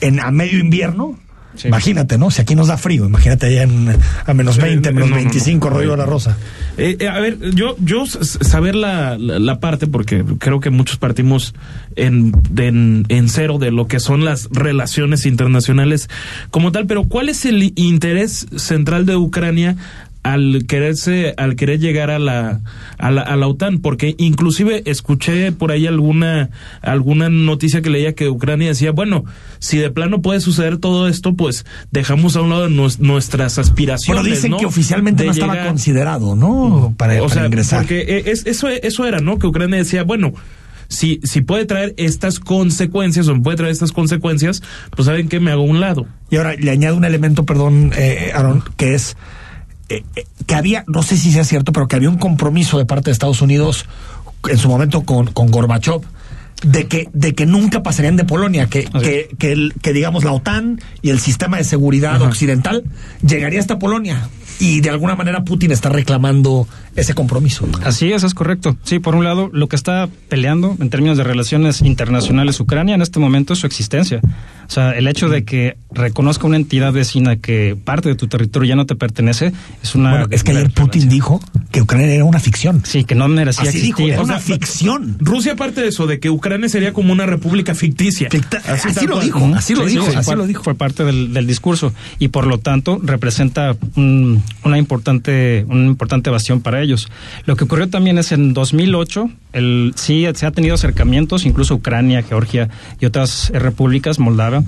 en a medio invierno. Sí. Imagínate, ¿no? Si aquí nos da frío, imagínate allá en, a menos 20, menos no, no, no. 25, rollo de la rosa. Eh, eh, a ver, yo, yo saber la, la, la parte, porque creo que muchos partimos en, de- en, en cero de lo que son las relaciones internacionales como tal, pero ¿cuál es el interés central de Ucrania al quererse, al querer llegar a la, a la, a la OTAN? Porque inclusive escuché por ahí alguna, alguna noticia que leía que Ucrania decía, bueno, si de plano puede suceder todo esto, pues dejamos a un lado nues- nuestras aspiraciones. Bueno, dicen ¿no? que oficialmente De no estaba llegar- considerado, ¿no? Para, o para sea, ingresar. porque eh, es, eso, eso era, ¿no? Que Ucrania decía, bueno, si, si puede traer estas consecuencias o me puede traer estas consecuencias, pues saben que me hago a un lado. Y ahora le añado un elemento, perdón, eh, Aaron, que es eh, eh, que había, no sé si sea cierto, pero que había un compromiso de parte de Estados Unidos en su momento con, con Gorbachev de que, de que nunca pasarían de Polonia, que, que, que, el- que, digamos la OTAN y el sistema de seguridad occidental llegaría hasta Polonia. Y de alguna manera Putin está reclamando ese compromiso. Así es, es correcto. Sí, por un lado, lo que está peleando en términos de relaciones internacionales Ucrania en este momento es su existencia. O sea, el hecho de que reconozca una entidad vecina que parte de tu territorio ya no te pertenece es una... Bueno, es que ayer. Putin dijo que Ucrania era una ficción. Sí, que no merecía Así dijo, existir. era O una ficción. Rusia parte de eso, de que Ucrania sería como una república ficticia. Ficta- así lo cual. dijo, así lo Sí, dijo, sí, así fue, lo dijo. Fue parte del, del discurso y por lo tanto representa un- una importante una importante bastión para ellos. Lo que ocurrió también es en 2008, el, sí se ha tenido acercamientos, incluso Ucrania, Georgia y otras repúblicas, Moldavia,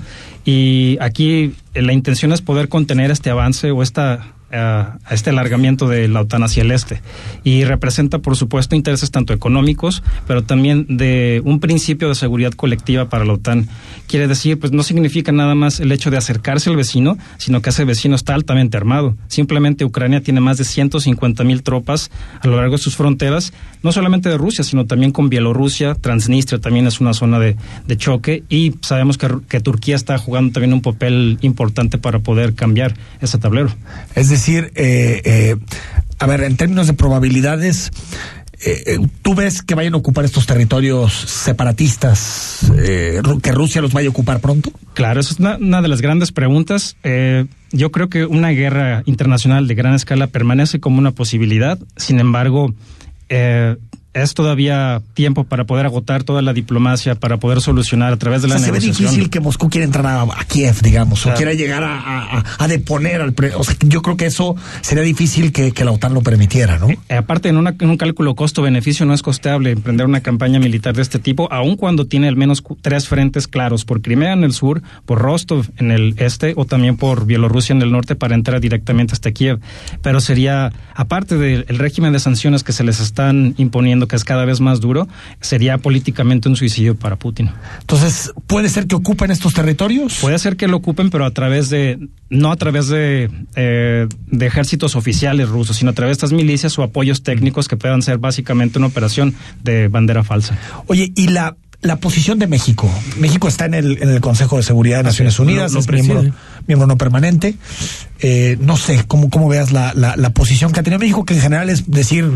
y aquí eh, la intención es poder contener este avance o esta a a este alargamiento de la OTAN hacia el este. Y representa por supuesto intereses tanto económicos pero también de un principio de seguridad colectiva para la OTAN. Quiere decir pues no significa nada más el hecho de acercarse al vecino sino que ese vecino está altamente armado. Simplemente Ucrania tiene más de 150 mil tropas a lo largo de sus fronteras no solamente de Rusia sino también con Bielorrusia Transnistria también es una zona de, de choque y sabemos que, que Turquía está jugando también un papel importante para poder cambiar ese tablero. Es decir, eh, eh, a ver, en términos de probabilidades, eh, eh, ¿tú ves que vayan a ocupar estos territorios separatistas, que Rusia los vaya a ocupar pronto? Claro, esa es una, una de las grandes preguntas. Yo creo que una guerra internacional de gran escala permanece como una posibilidad. Sin embargo, es todavía tiempo para poder agotar toda la diplomacia, para poder solucionar a través de O la sea, se ve negociación. difícil que Moscú quiera entrar a, a Kiev, digamos, o quiera llegar a, a- a- a deponer al... pre- o sea, yo creo que eso sería difícil que, que la OTAN lo permitiera, ¿no? Eh, aparte, en, una- en un cálculo costo-beneficio no es costeable emprender una campaña militar de este tipo, aun cuando tiene al menos tres frentes claros, por Crimea en el sur, por Rostov en el este o también por Bielorrusia en el norte para entrar directamente hasta Kiev. Pero sería, aparte del el régimen de sanciones que se les están imponiendo, que es cada vez más duro, sería políticamente un suicidio para Putin. Entonces, ¿puede ser que ocupen estos territorios? Puede ser que lo ocupen, pero a través de, no a través de, eh, de ejércitos oficiales rusos, sino a través de estas milicias o apoyos técnicos que puedan ser básicamente una operación de bandera falsa. Oye, y la, la posición de México. México está en el, en el Consejo de Seguridad de Naciones Unidas, es miembro, miembro no permanente. Eh, no sé, ¿cómo, cómo veas la, la, la posición que ha tenido México, que en general es decir,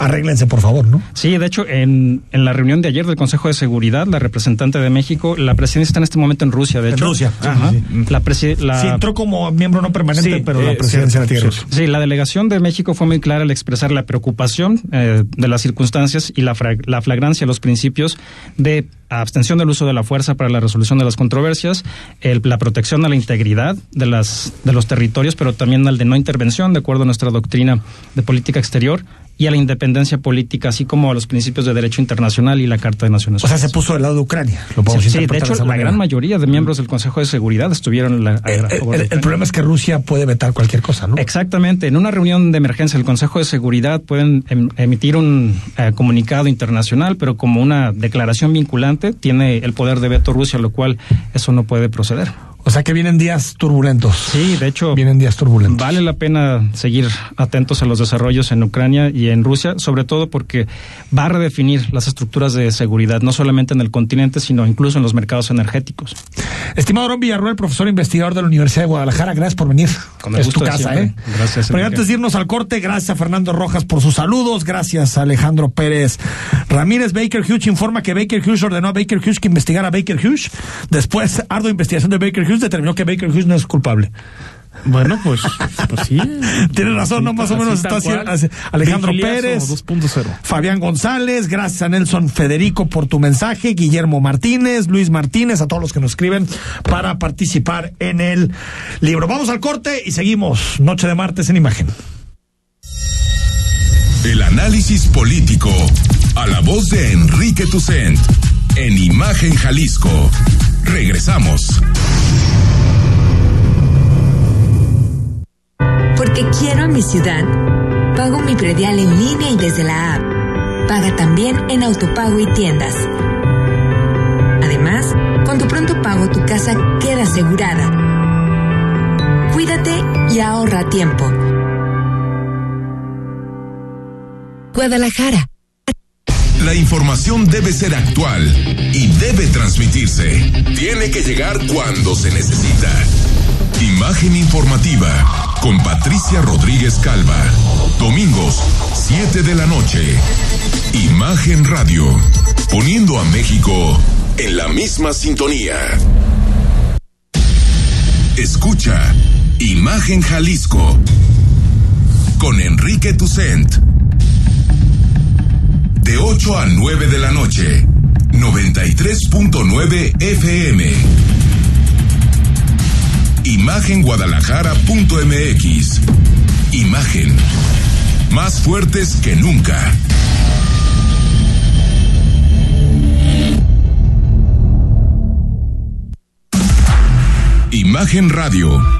arréglense por favor, ¿no? Sí, de hecho, en, en la reunión de ayer del Consejo de Seguridad, la representante de México, la presidencia está en este momento en Rusia, de En hecho. Rusia, sí, Ajá. sí, La, presi- la- Sí, entró como miembro no permanente, pero eh, la presidencia la tiene cierto, Rusia. Sí, la delegación de México fue muy clara al expresar la preocupación eh, de las circunstancias y la, la flagrancia de los principios de abstención del uso de la fuerza para la resolución de las controversias, el- la protección a la integridad de, las, de los territorios, pero también al de no intervención, de acuerdo a nuestra doctrina de política exterior, y a la independencia política, así como a los principios de derecho internacional y la Carta de Naciones O sea, Unidas. se puso del lado de Ucrania. Lo podemos Sí, sí, de hecho, la manera. gran mayoría de miembros del Consejo de Seguridad estuvieron en la, a el, problema es que Rusia puede vetar cualquier cosa, ¿no? Exactamente. En una reunión de emergencia del Consejo de Seguridad pueden em- emitir un eh, comunicado internacional, pero como una declaración vinculante tiene el poder de veto Rusia, lo cual eso no puede proceder. O sea que vienen días turbulentos. Sí, de hecho, Vienen días turbulentos. vale la pena seguir atentos a los desarrollos en Ucrania y en Rusia, sobre todo porque va a redefinir las estructuras de seguridad, no solamente en el continente, sino incluso en los mercados energéticos. Estimado Ron Villarruel, profesor investigador de la Universidad de Guadalajara, gracias por venir. Con el es gusto tu casa, siempre. ¿eh? Gracias, Pero antes de irnos al corte, gracias a Fernando Rojas por sus saludos, gracias a Alejandro Pérez Ramírez. Baker Hughes informa que Baker Hughes ordenó a Baker Hughes que investigara a Baker Hughes. Después, ardua investigación de Baker Hughes determinó que Baker Hughes no es culpable. Bueno, pues, pues sí. Tienes razón, ¿no? Más o Así menos está haciendo Alejandro Pérez. 2.0. Fabián González, gracias a Nelson Federico por tu mensaje, Guillermo Martínez, Luis Martínez, a todos los que nos escriben para participar en el libro. Vamos al corte y seguimos. Noche de martes en imagen. El análisis político. A la voz de Enrique Tucent. En Imagen Jalisco. Regresamos. Porque quiero a mi ciudad, pago mi predial en línea y desde la app. Paga también en autopago y tiendas. Además, con tu pronto pago tu casa queda asegurada. Cuídate y ahorra tiempo. Guadalajara. La información debe ser actual y debe transmitirse. Tiene que llegar cuando se necesita. Imagen informativa con Patricia Rodríguez Calva. Domingos, 7 de la noche. Imagen Radio. Poniendo a México en la misma sintonía. Escucha Imagen Jalisco con Enrique Tucent. De 8 a 9 de la noche. 93.9 FM. Imagenguadalajara.mx. Imagen. Más fuertes que nunca. Imagen Radio,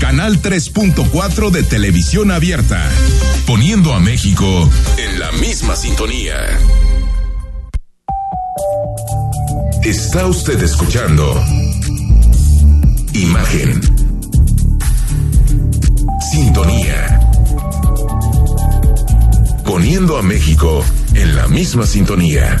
Canal 3.4 de televisión abierta, poniendo a México en la misma sintonía. Está usted escuchando Imagen. Sintonía. Poniendo a México en la misma sintonía.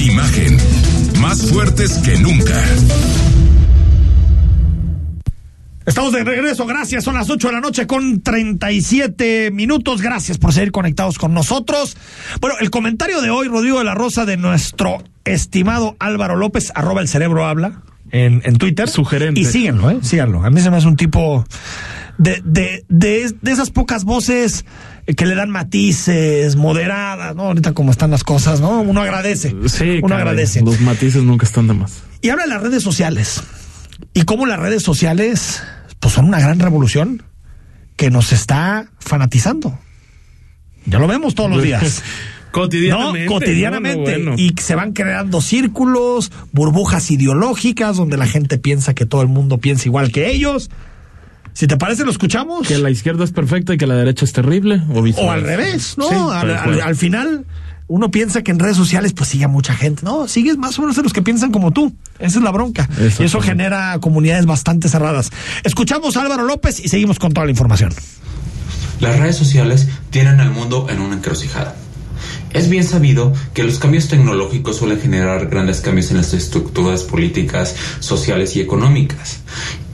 Imagen. Más fuertes que nunca. Estamos de regreso, gracias. Son las 8 de la noche con 37 minutos. Gracias por seguir conectados con nosotros. Bueno, el comentario de hoy, Rodrigo de la Rosa, de nuestro estimado Álvaro López, arroba el cerebro habla en, en Twitter. Sugerente. Y síganlo, ¿eh? Síganlo. A mí se me hace un tipo de, de, de, de esas pocas voces que le dan matices, moderadas, ¿no? Ahorita como están las cosas, ¿no? Uno agradece. Sí, Uno caray, agradece. Los matices nunca están de más. Y habla de las redes sociales. Y cómo las redes sociales, pues son una gran revolución que nos está fanatizando. Ya lo vemos todos los días. Cotidianamente. No, cotidianamente. No, no, bueno. Y se van creando círculos, burbujas ideológicas, donde la gente piensa que todo el mundo piensa igual que ellos. Si te parece, lo escuchamos. Que la izquierda es perfecta y que la derecha es terrible. O, al revés, ¿no? Sí, al, final, uno piensa que en redes sociales pues sigue a mucha gente. No, sigues más o menos a los que piensan como tú. Esa es la bronca. Y eso genera comunidades bastante cerradas. Escuchamos a Álvaro López y seguimos con toda la información. Las redes sociales tienen al mundo en una encrucijada. Es bien sabido que los cambios tecnológicos suelen generar grandes cambios en las estructuras políticas, sociales y económicas.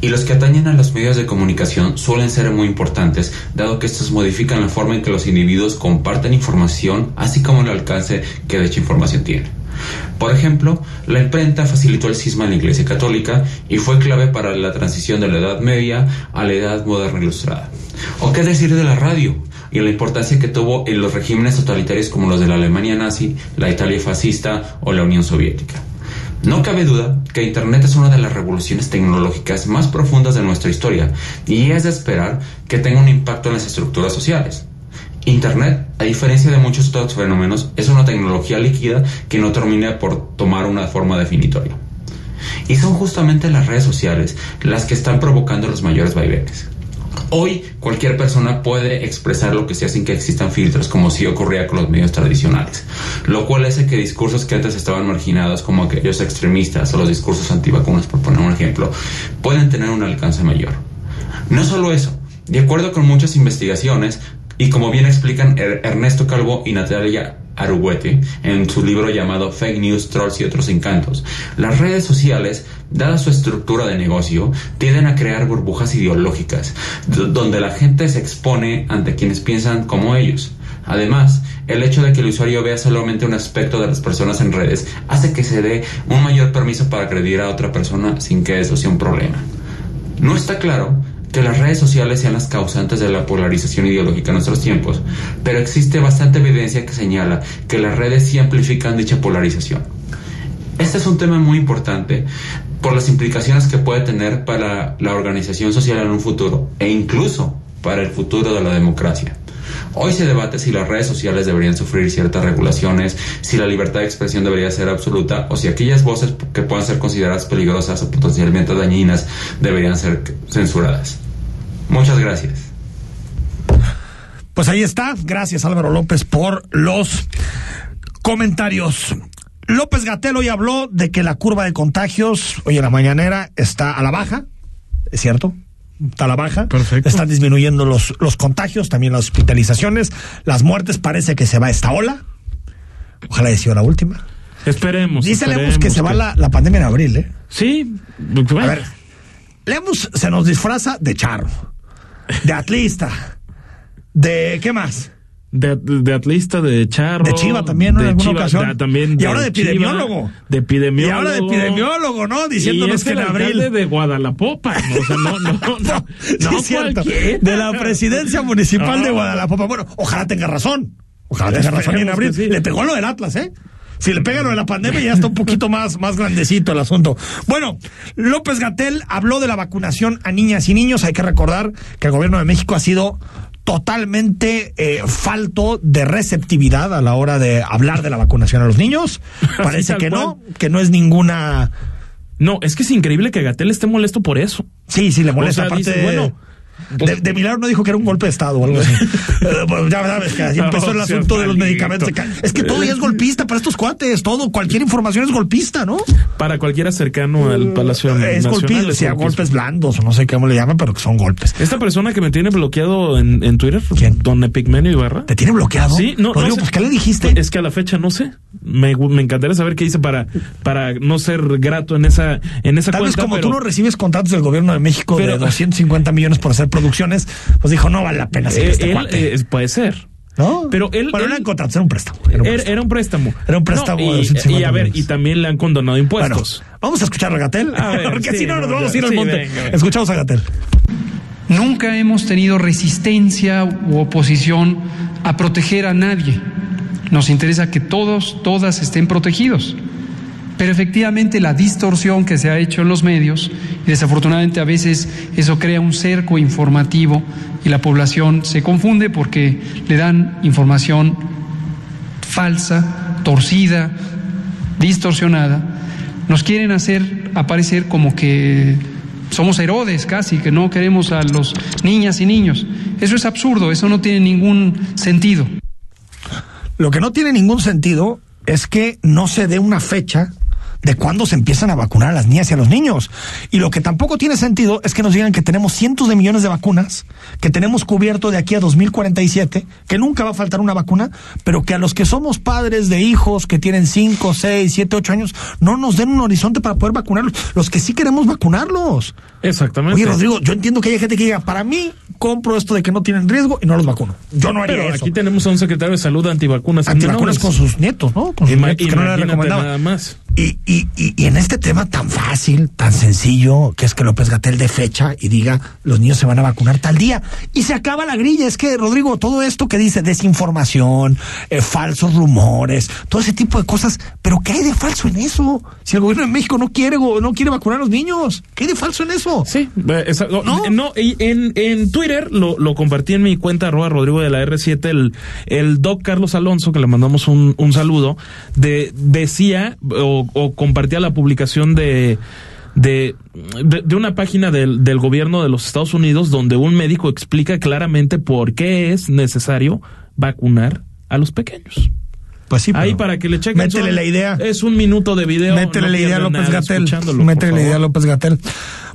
Y los que atañen a los medios de comunicación suelen ser muy importantes, dado que estos modifican la forma en que los individuos comparten información, así como el alcance que dicha información tiene. Por ejemplo, la imprenta facilitó el cisma en la Iglesia Católica y fue clave para la transición de la Edad Media a la Edad Moderna Ilustrada. ¿O qué decir de la radio? Y la importancia que tuvo en los regímenes totalitarios como los de la Alemania nazi, la Italia fascista o la Unión Soviética. No cabe duda que Internet es una de las revoluciones tecnológicas más profundas de nuestra historia y es de esperar que tenga un impacto en las estructuras sociales. Internet, a diferencia de muchos otros fenómenos, es una tecnología líquida que no termina por tomar una forma definitoria. Y son justamente las redes sociales las que están provocando los mayores vaivenes. Hoy cualquier persona puede expresar lo que sea sin que existan filtros como si ocurría con los medios tradicionales, lo cual hace que discursos que antes estaban marginados como aquellos extremistas o los discursos antivacunas, por poner un ejemplo, pueden tener un alcance mayor. No solo eso, de acuerdo con muchas investigaciones, y como bien explican Er- Ernesto Calvo y Natalia Aruguete en su libro llamado Fake News, Trolls y otros encantos, las redes sociales, dada su estructura de negocio, tienden a crear burbujas ideológicas, donde la gente se expone ante quienes piensan como ellos. Además, el hecho de que el usuario vea solamente un aspecto de las personas en redes hace que se dé un mayor permiso para agredir a otra persona sin que eso sea un problema. No está claro que las redes sociales sean las causantes de la polarización ideológica en nuestros tiempos, pero existe bastante evidencia que señala que las redes sí amplifican dicha polarización. Este es un tema muy importante por las implicaciones que puede tener para la organización social en un futuro e incluso para el futuro de la democracia. Hoy se debate si las redes sociales deberían sufrir ciertas regulaciones, si la libertad de expresión debería ser absoluta o si aquellas voces que puedan ser consideradas peligrosas o potencialmente dañinas deberían ser censuradas. Muchas gracias. Pues ahí está. Gracias Álvaro López por los comentarios. López Gatel hoy habló de que la curva de contagios hoy en la mañanera está a la baja. ¿Es cierto? Está a la baja. Perfecto. Están disminuyendo los, los contagios, también las hospitalizaciones. Las muertes parece que se va esta ola. Ojalá haya sido la última. Esperemos. Dice esperemos que se va la, la pandemia en abril, ¿eh? Sí. A bueno, ver, Lemus se nos disfraza de charro, de atlista, de ¿qué más? De, de atlista, de charro. De Chiva también, ¿no? En de alguna Chiva, ocasión. de- también Y ahora de Chiva, epidemiólogo. de epidemiólogo. Y ahora de epidemiólogo, ¿no? Diciéndonos Y es que en abril. de Guadalapopa. ¿no? O sea, no, no, no. No, Sí, cierto. cualquiera. De la presidencia municipal de. Guadalajara. Bueno, ojalá tenga razón. Ojalá tenga razón y en abril. sí. Le pegó lo del Atlas, ¿eh? Si le pega lo de la pandemia, ya está un poquito más, más grandecito el asunto. Bueno, López Gatel habló de la vacunación a niñas y niños. Hay que recordar que el gobierno de México ha sido totalmente eh, falto de receptividad a la hora de hablar de la vacunación a los niños. Parece que cual. no, que no es ninguna. No, es que es increíble que Gatel esté molesto por eso. Sí, sí, le molesta. O sea, Aparte, dice, bueno, de, de milagro no dijo que era un golpe de Estado o algo así. Eh, bueno, ya sabes que así empezó el asunto de los medicamentos. Es que todo ya es golpista para estos cuates. Todo, cualquier información es golpista, ¿no? Para cualquiera cercano al Palacio es Nacional. golpista, o sea, golpismo. golpes blandos o no sé cómo le llaman, pero que son golpes. Esta persona que me tiene bloqueado en, en Twitter, ¿Quién? don Epigmenio Ibarra. ¿Te tiene bloqueado? Sí, no, Rodrigo, no sé. pues ¿qué le dijiste? Es que a la fecha no sé. Me, me encantaría saber qué hice para, para no ser grato en esa, en esa Tal vez como pero- tú no recibes contratos del gobierno de México de Pero- 250 millones por hacer producciones, pues dijo, no vale la pena seguir Eh, este él, cuate. eh, puede ser. ¿No? pero él- Bueno, él- contratos, era un préstamo. Era un Era, préstamo. era un préstamo. Era un préstamo No, de y, 250 y a ver, millones. y también le han condonado Bueno, impuestos. vamos a escuchar a Gatel, porque sí, si no nos no, vamos a ir al sí, monte. venga, venga. Escuchamos a Gatel. Nunca hemos tenido resistencia u oposición a proteger a nadie. Nos interesa que todos, todas estén protegidos. Pero efectivamente la distorsión que se ha hecho en los medios, y desafortunadamente a veces eso crea un cerco informativo y la población se confunde porque le dan información falsa, torcida, distorsionada, nos quieren hacer aparecer como que somos Herodes casi, que no queremos a los niñas y niños. Eso es absurdo, eso no tiene ningún sentido. Lo que no tiene ningún sentido es que no se dé una fecha de cuándo se empiezan a vacunar a las niñas y a los niños. Y lo que tampoco tiene sentido es que nos digan que tenemos cientos de millones de vacunas, que tenemos cubierto de aquí a 2047, que nunca va a faltar una vacuna, pero que a los que somos padres de hijos que tienen 5, 6, 7, 8 años, no nos den un horizonte para poder vacunarlos. Los que sí queremos vacunarlos. Exactamente. Oye, Rodrigo, yo entiendo que hay gente que diga, para mí, compro esto de que no tienen riesgo y no los vacuno. Yo no haría Pero eso. aquí tenemos a un secretario de salud antivacunas. Antivacunas con sus nietos, ¿no? Con sus Ima- nietos que no le imagínate recomendaban. nada más. Y, y, y, y en este tema tan fácil, tan sencillo, que es que López Gatel de fecha y diga los niños se van a vacunar tal día. Y se acaba la grilla. Es que, Rodrigo, todo esto que dice desinformación, eh, falsos rumores, todo ese tipo de cosas, pero ¿qué hay de falso en eso? Si el gobierno de México no quiere, no quiere vacunar a los niños, ¿qué hay de falso en eso? Sí, esa- no, ¿No? no, y en, en Twitter lo, lo compartí en mi cuenta arroba Rodrigo de la R7, el, el doc Carlos Alonso, que le mandamos un, un saludo, de, decía o, o compartía la publicación de, de, de, de una página del, del gobierno de los Estados Unidos donde un médico explica claramente por qué es necesario vacunar a los pequeños. Pues sí, Ahí para que le chequen. Métele son- la idea. Es un minuto de video. Métele no la idea a López Gatel. Métele la idea a. López Gatel.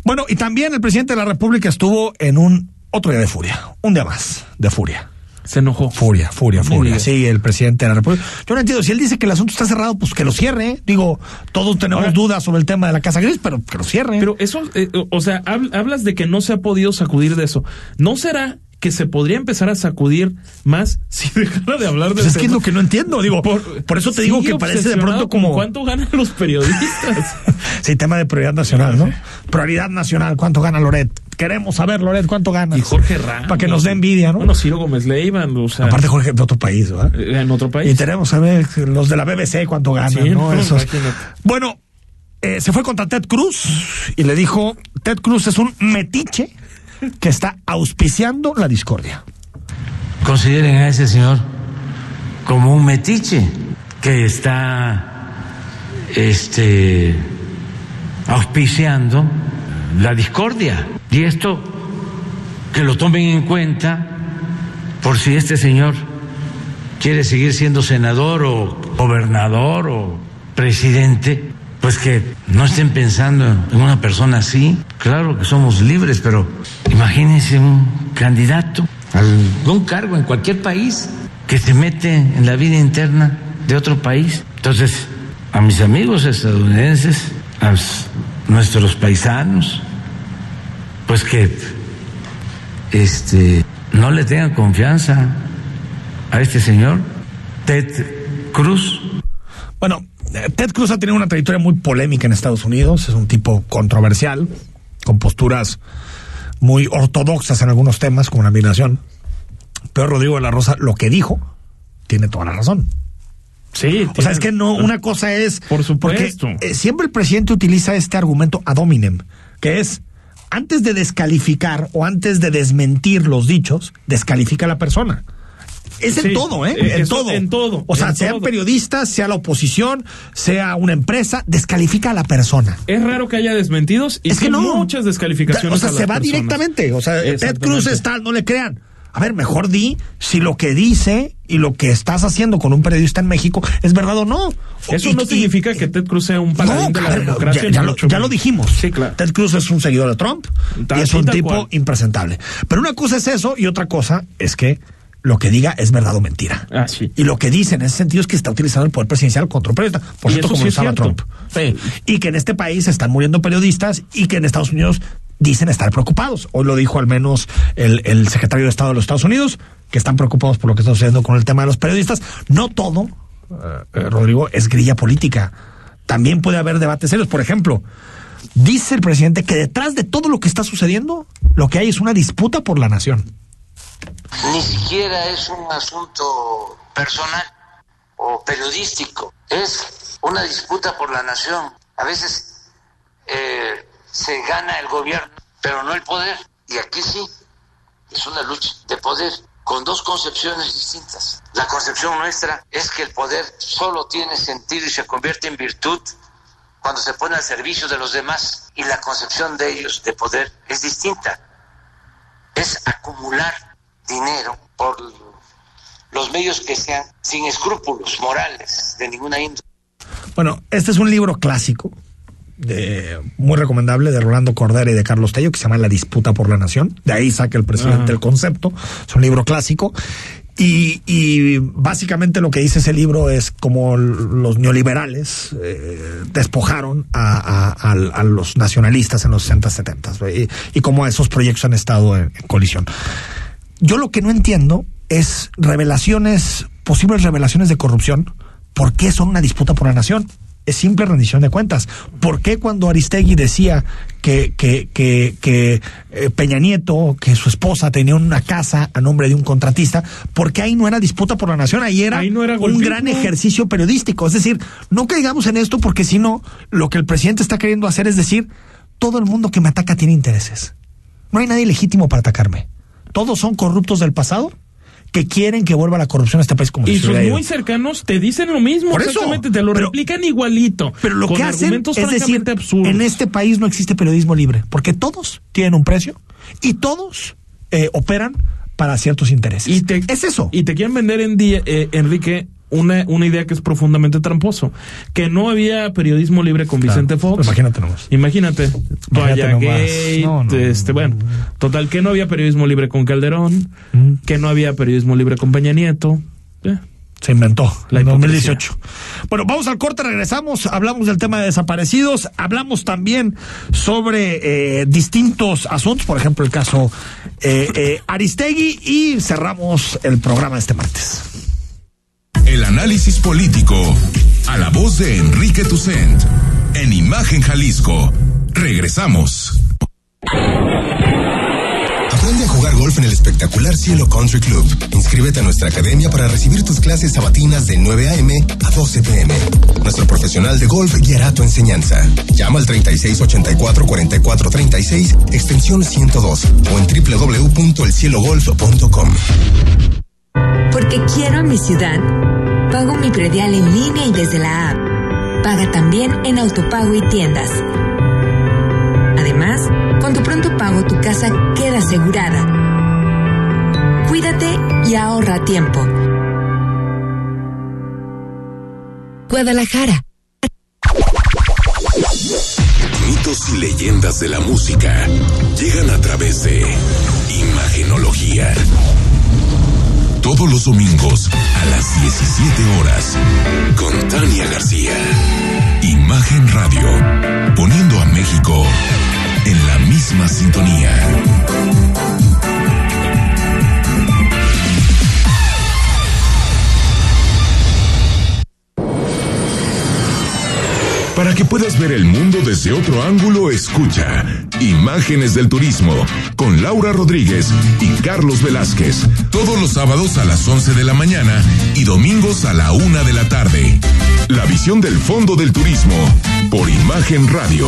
Bueno, y también el presidente de la República estuvo en un otro día de furia. Un día más de furia. Se enojó. Furia, furia, furia. Sí, el presidente de la República. Yo no entiendo. Si él dice que el asunto está cerrado, pues que lo cierre. ¿eh? Digo, todos tenemos Ahora- dudas sobre el tema de la Casa Gris, pero que lo cierre. Pero eso, eh, o sea, hab- hablas de que no se ha podido sacudir de eso. ¿No será que se podría empezar a sacudir más si dejara de hablar de Pues es que es lo que no entiendo. Digo, por, eso te digo que parece de pronto como. ¿Cuánto ganan los periodistas? Sí, tema de prioridad nacional, ¿no? Prioridad nacional. ¿Cuánto gana Loret? Queremos saber, Loret, cuánto gana. y Jorge Ramos. Para que nos dé envidia, ¿no? Bueno, Ciro Gómez Leiva, o sea, Aparte, Jorge, de otro país, ¿verdad? eh, en otro país. Y tenemos a ver los de la BBC cuánto ganan, Sí, ¿no? Esos. Bueno, eh, se fue contra Ted Cruz y le dijo, Ted Cruz es un metiche que está auspiciando la discordia. consideren a ese señor como un metiche que está este auspiciando la discordia y esto que lo tomen en cuenta por si este señor quiere seguir siendo senador o gobernador o presidente pues que no estén pensando en una persona así claro que somos libres pero imagínense un candidato a algún cargo en cualquier país que se mete en la vida interna de otro país. Entonces, a mis amigos estadounidenses, a nuestros paisanos, pues que este no le tengan confianza a este señor, Ted Cruz. Bueno, Ted Cruz ha tenido una trayectoria muy polémica en Estados Unidos, es un tipo controversial, con posturas muy ortodoxas en algunos temas, como la migración. Pero Rodrigo de la Rosa, lo que dijo, tiene toda la razón. Sí. O sea, es que no, una cosa es. Por supuesto. Porque, eh, siempre el presidente utiliza este argumento ad hominem, que es antes de descalificar o antes de desmentir los dichos, descalifica a la persona. Es en Sí, todo, ¿eh? eh, En todo. en todo, O sea, sean todo. periodistas, sea la oposición, sea una empresa, descalifica a la persona. Es raro que haya desmentidos y es que no. muchas descalificaciones. O sea, a las se va personas. directamente. O sea, Ted. Cruz es tal, no le crean. A ver, mejor di si lo que dice y lo que estás haciendo con un periodista en México es verdad o no. Eso Y- no y- significa que Ted Cruz sea un paladín de la democracia. ya, ya lo, ya dijimos. Sí, claro. Ted Cruz es un seguidor de Trump Tal- y es un tipo cual. impresentable. Pero una cosa es eso y otra cosa es que lo que diga es verdad o mentira. Ah, sí. Y lo que dice en ese sentido es que está utilizando el poder presidencial contra un periodista. Por cierto, como sí usaba. Trump. Sí. Y que en este país están muriendo periodistas y que en Estados Unidos dicen estar preocupados. Hoy lo dijo al menos el, el secretario de Estado de los Estados Unidos, que están preocupados por lo que está sucediendo con el tema de los periodistas. No todo, eh, eh, Rodrigo, es grilla política. También puede haber debates serios. Por ejemplo, dice el presidente que detrás de todo lo que está sucediendo, lo que hay es una disputa por la nación. ni siquiera es un asunto personal o periodístico, es una disputa por la nación. A veces eh, se gana el gobierno, pero no el poder. Y aquí sí, es una lucha de poder con dos concepciones distintas. La concepción nuestra es que el poder solo tiene sentido y se convierte en virtud cuando se pone al servicio de los demás. Y la concepción de ellos de poder es distinta es acumular dinero por los medios que sean sin escrúpulos morales de ninguna índole. Bueno, este es un libro clásico, de, muy recomendable, de Rolando Cordera y de Carlos Tello, que se llama La disputa por la nación. De ahí saca el presidente Ajá. el concepto. Es un libro clásico. Y, y básicamente lo que dice ese libro es como los neoliberales eh, despojaron a, a- a- a los nacionalistas en los 60, 70 y, y cómo esos proyectos han estado en- en colisión. Yo lo que no entiendo es revelaciones, posibles revelaciones de corrupción. ¿Por qué son una disputa por la nación? Es simple rendición de cuentas. ¿Por qué cuando Aristegui decía que, que, que, que eh, Peña Nieto, que su esposa tenía una casa a nombre de un contratista, por qué ahí no era disputa por la nación? Ahí era, Ahí no era un gran ejercicio periodístico. Es decir, no caigamos en esto porque si no, lo que el presidente está queriendo hacer es decir, todo el mundo que me ataca tiene intereses. No hay nadie legítimo para atacarme. Todos son corruptos del pasado que quieren que vuelva la corrupción a este país como Y sus muy cercanos te dicen lo mismo. Por eso. te lo Pero- replican igualito. Pero lo con que hacen es decir, absurdos. en este país no existe periodismo libre, porque todos tienen un precio y todos eh, operan para ciertos intereses. Y te, es eso. Y te quieren vender en día, eh, Enrique, una, una idea que es profundamente tramposo. Que no había periodismo libre con Vicente Fox. Imagínate nomás. Imagínate. Imagínate. Gate, No, no, este, bueno, total, que no había periodismo libre con Calderón, Mm. que no había periodismo libre con Peña Nieto. Eh, Se inventó La en hipocresía. 2018. Bueno, vamos al corte, regresamos, hablamos del tema de desaparecidos, hablamos también sobre eh, distintos asuntos, por ejemplo, el caso eh, eh, Aristegui y cerramos el programa este martes. El análisis político a la voz de Enrique Tucent en Imagen Jalisco. Regresamos. Aprende a jugar golf en el espectacular Cielo Country Club. Inscríbete a nuestra academia para recibir tus clases sabatinas de 9 a.m. a 12 p.m. Nuestro profesional de golf guiará tu enseñanza. Llama al 3684-4436, extensión 102 o en www.elcielogolf.com. Porque quiero a mi ciudad, pago mi predial en línea y desde la app. Paga también en autopago y tiendas. Además, con tu pronto pago tu casa queda asegurada. Cuídate y ahorra tiempo. Guadalajara. Mitos y leyendas de la música llegan a través de Imagenología. Todos los domingos a las 17 horas con Tania García. Imagen Radio, poniendo a México en la misma sintonía. Para que puedas ver el mundo desde otro ángulo, escucha Imágenes del Turismo con Laura Rodríguez y Carlos Velázquez. Todos los sábados a las 11 de la mañana y domingos a la una de la tarde. La visión del fondo del turismo por Imagen Radio.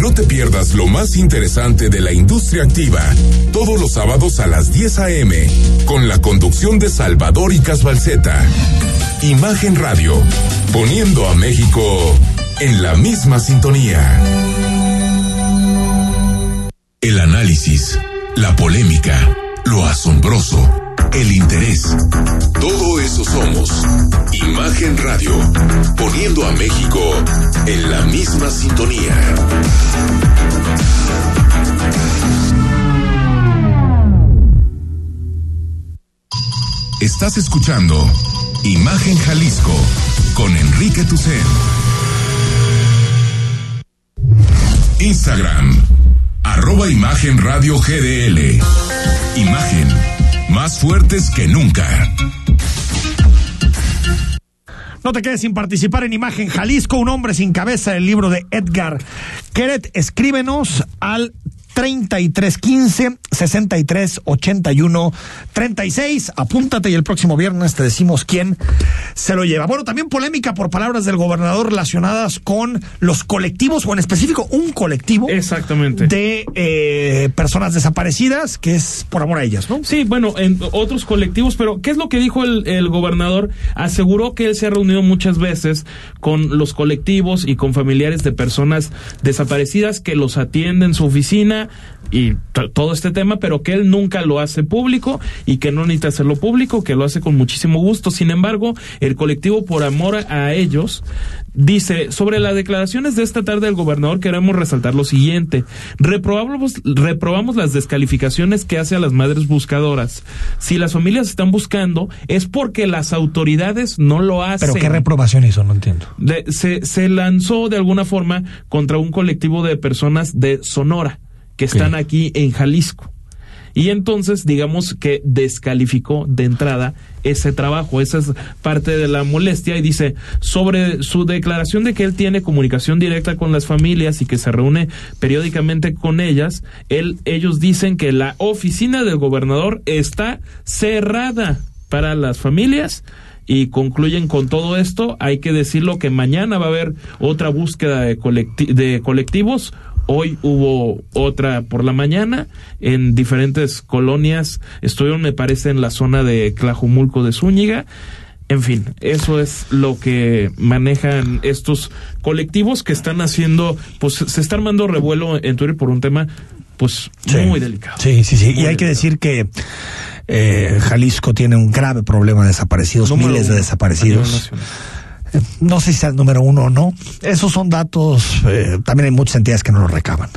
No te pierdas lo más interesante de la industria activa, todos los sábados a las 10 a.m., con la conducción de Salvador y Casbalceta. Imagen Radio, poniendo a México en la misma sintonía. El análisis, la polémica, lo asombroso, el interés. Todo eso somos. Imagen Radio, poniendo a México en la misma sintonía. Estás escuchando Imagen Jalisco con Enrique Tucen. Instagram, arroba Imagen Radio GDL. Imagen, más fuertes que nunca. No te quedes sin participar en Imagen Jalisco, un hombre sin cabeza, el libro de Edgar Queret. Escríbenos al 3315 63 81 36. Apúntate y el próximo viernes te decimos quién se lo lleva. Bueno, también polémica por palabras del gobernador relacionadas con los colectivos, o en específico un colectivo. Exactamente. De eh, personas desaparecidas, que es por amor a ellas, ¿no? Sí, bueno, en otros colectivos, pero ¿qué es lo que dijo el, el gobernador? Aseguró que él se ha reunido muchas veces con los colectivos y con familiares de personas desaparecidas que los atiende en su oficina y todo este tema, pero que él nunca lo hace público y que no necesita hacerlo público, que lo hace con muchísimo gusto. Sin embargo, el colectivo por amor a ellos dice, sobre las declaraciones de esta tarde del gobernador queremos resaltar lo siguiente. Reprobamos, reprobamos las descalificaciones que hace a las madres buscadoras. Si las familias están buscando, es porque las autoridades no lo hacen. ¿Pero qué reprobación hizo? No entiendo. se, se lanzó de alguna forma contra un colectivo de personas de Sonora que están aquí en Jalisco. Y entonces, digamos que descalificó de entrada ese trabajo. Esa es parte de la molestia. Y dice, sobre su declaración de que él tiene comunicación directa con las familias y que se reúne periódicamente con ellas, él, ellos dicen que la oficina del gobernador está cerrada para las familias y concluyen con todo esto. Hay que decirlo que mañana va a haber otra búsqueda de, de colectivos Hoy hubo otra por la mañana en diferentes colonias. Estuvieron, me parece, en la zona de Clajumulco de Zúñiga. En fin, eso es lo que manejan estos colectivos que están haciendo, pues se está armando revuelo en Twitter por un tema, pues muy delicado. Sí, sí, sí. y hay que decir que eh, Jalisco tiene un grave problema de desaparecidos, miles de desaparecidos no sé si sea el número uno o no. Esos son datos, eh, también hay muchas entidades que no los recaban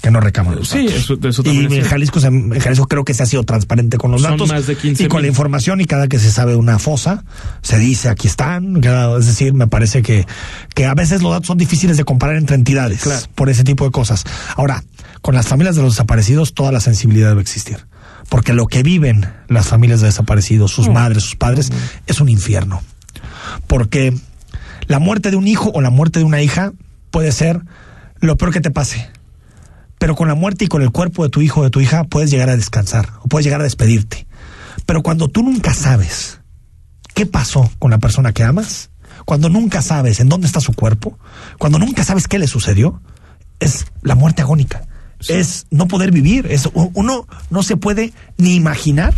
que no recaban los sí, datos. Eso, eso también y en Jalisco, en Jalisco creo que se ha sido transparente con los son datos más de 15 y con la información y cada que se sabe una fosa se dice aquí están, es decir, me parece que, que a veces los datos son difíciles de comparar entre entidades Claro. por ese tipo de cosas. Ahora, con las familias de los desaparecidos toda la sensibilidad debe existir. Porque lo que viven las familias de desaparecidos, sus madres, sus padres, es un infierno. Porque la muerte de un hijo o la muerte de una hija puede ser lo peor que te pase. Pero con la muerte y con el cuerpo de tu hijo o de tu hija puedes llegar a descansar o puedes llegar a despedirte. Pero cuando tú nunca sabes qué pasó con la persona que amas, cuando nunca sabes en dónde está su cuerpo, cuando nunca sabes qué le sucedió, es la muerte agónica. Es no poder vivir. Es, uno no se puede ni imaginar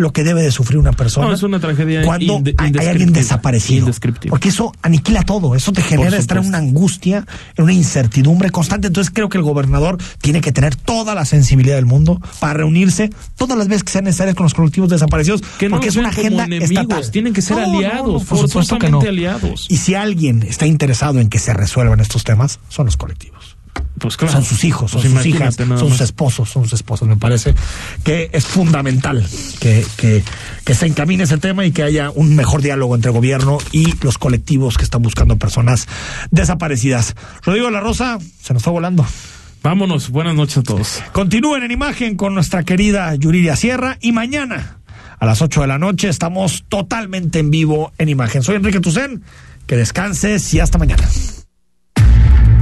lo que debe de sufrir una persona No, es una tragedia cuando hay, alguien desaparecido. Porque eso aniquila todo, eso te genera estar en una angustia, en una incertidumbre constante. Entonces creo que el gobernador tiene que tener toda la sensibilidad del mundo para reunirse todas las veces que sean necesarias con los colectivos desaparecidos, Que no porque es una agenda enemigos, estatal. tienen que ser No, aliados, por supuesto que no. aliados. Y si alguien está interesado en que se resuelvan estos temas, son los colectivos. Pues claro. Son sus hijos, son Pues sus hijas, son sus esposos, son sus esposas. Me parece que es fundamental que, que, que se encamine ese tema y que haya un mejor diálogo entre gobierno y los colectivos que están buscando personas desaparecidas. Rodrigo la Rosa, se nos fue volando. Vámonos, buenas noches a todos. Continúen en imagen con nuestra querida Yuridia Sierra y mañana a las 8 de la noche estamos totalmente en vivo en imagen. Soy Enrique Tucen, que descanses y hasta mañana.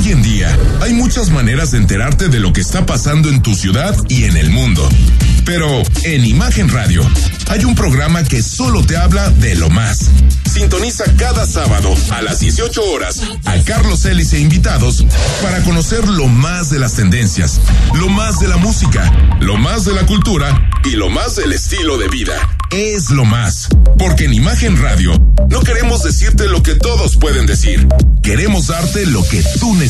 Hoy en día hay muchas maneras de enterarte de lo que está pasando en tu ciudad y en el mundo. Pero en Imagen Radio hay un programa que solo te habla de lo más. Sintoniza cada sábado a las 18 horas a Carlos Ellis e invitados para conocer lo más de las tendencias, lo más de la música, lo más de la cultura y lo más del estilo de vida. Es lo más. Porque en Imagen Radio no queremos decirte lo que todos pueden decir. Queremos darte lo que tú necesitas.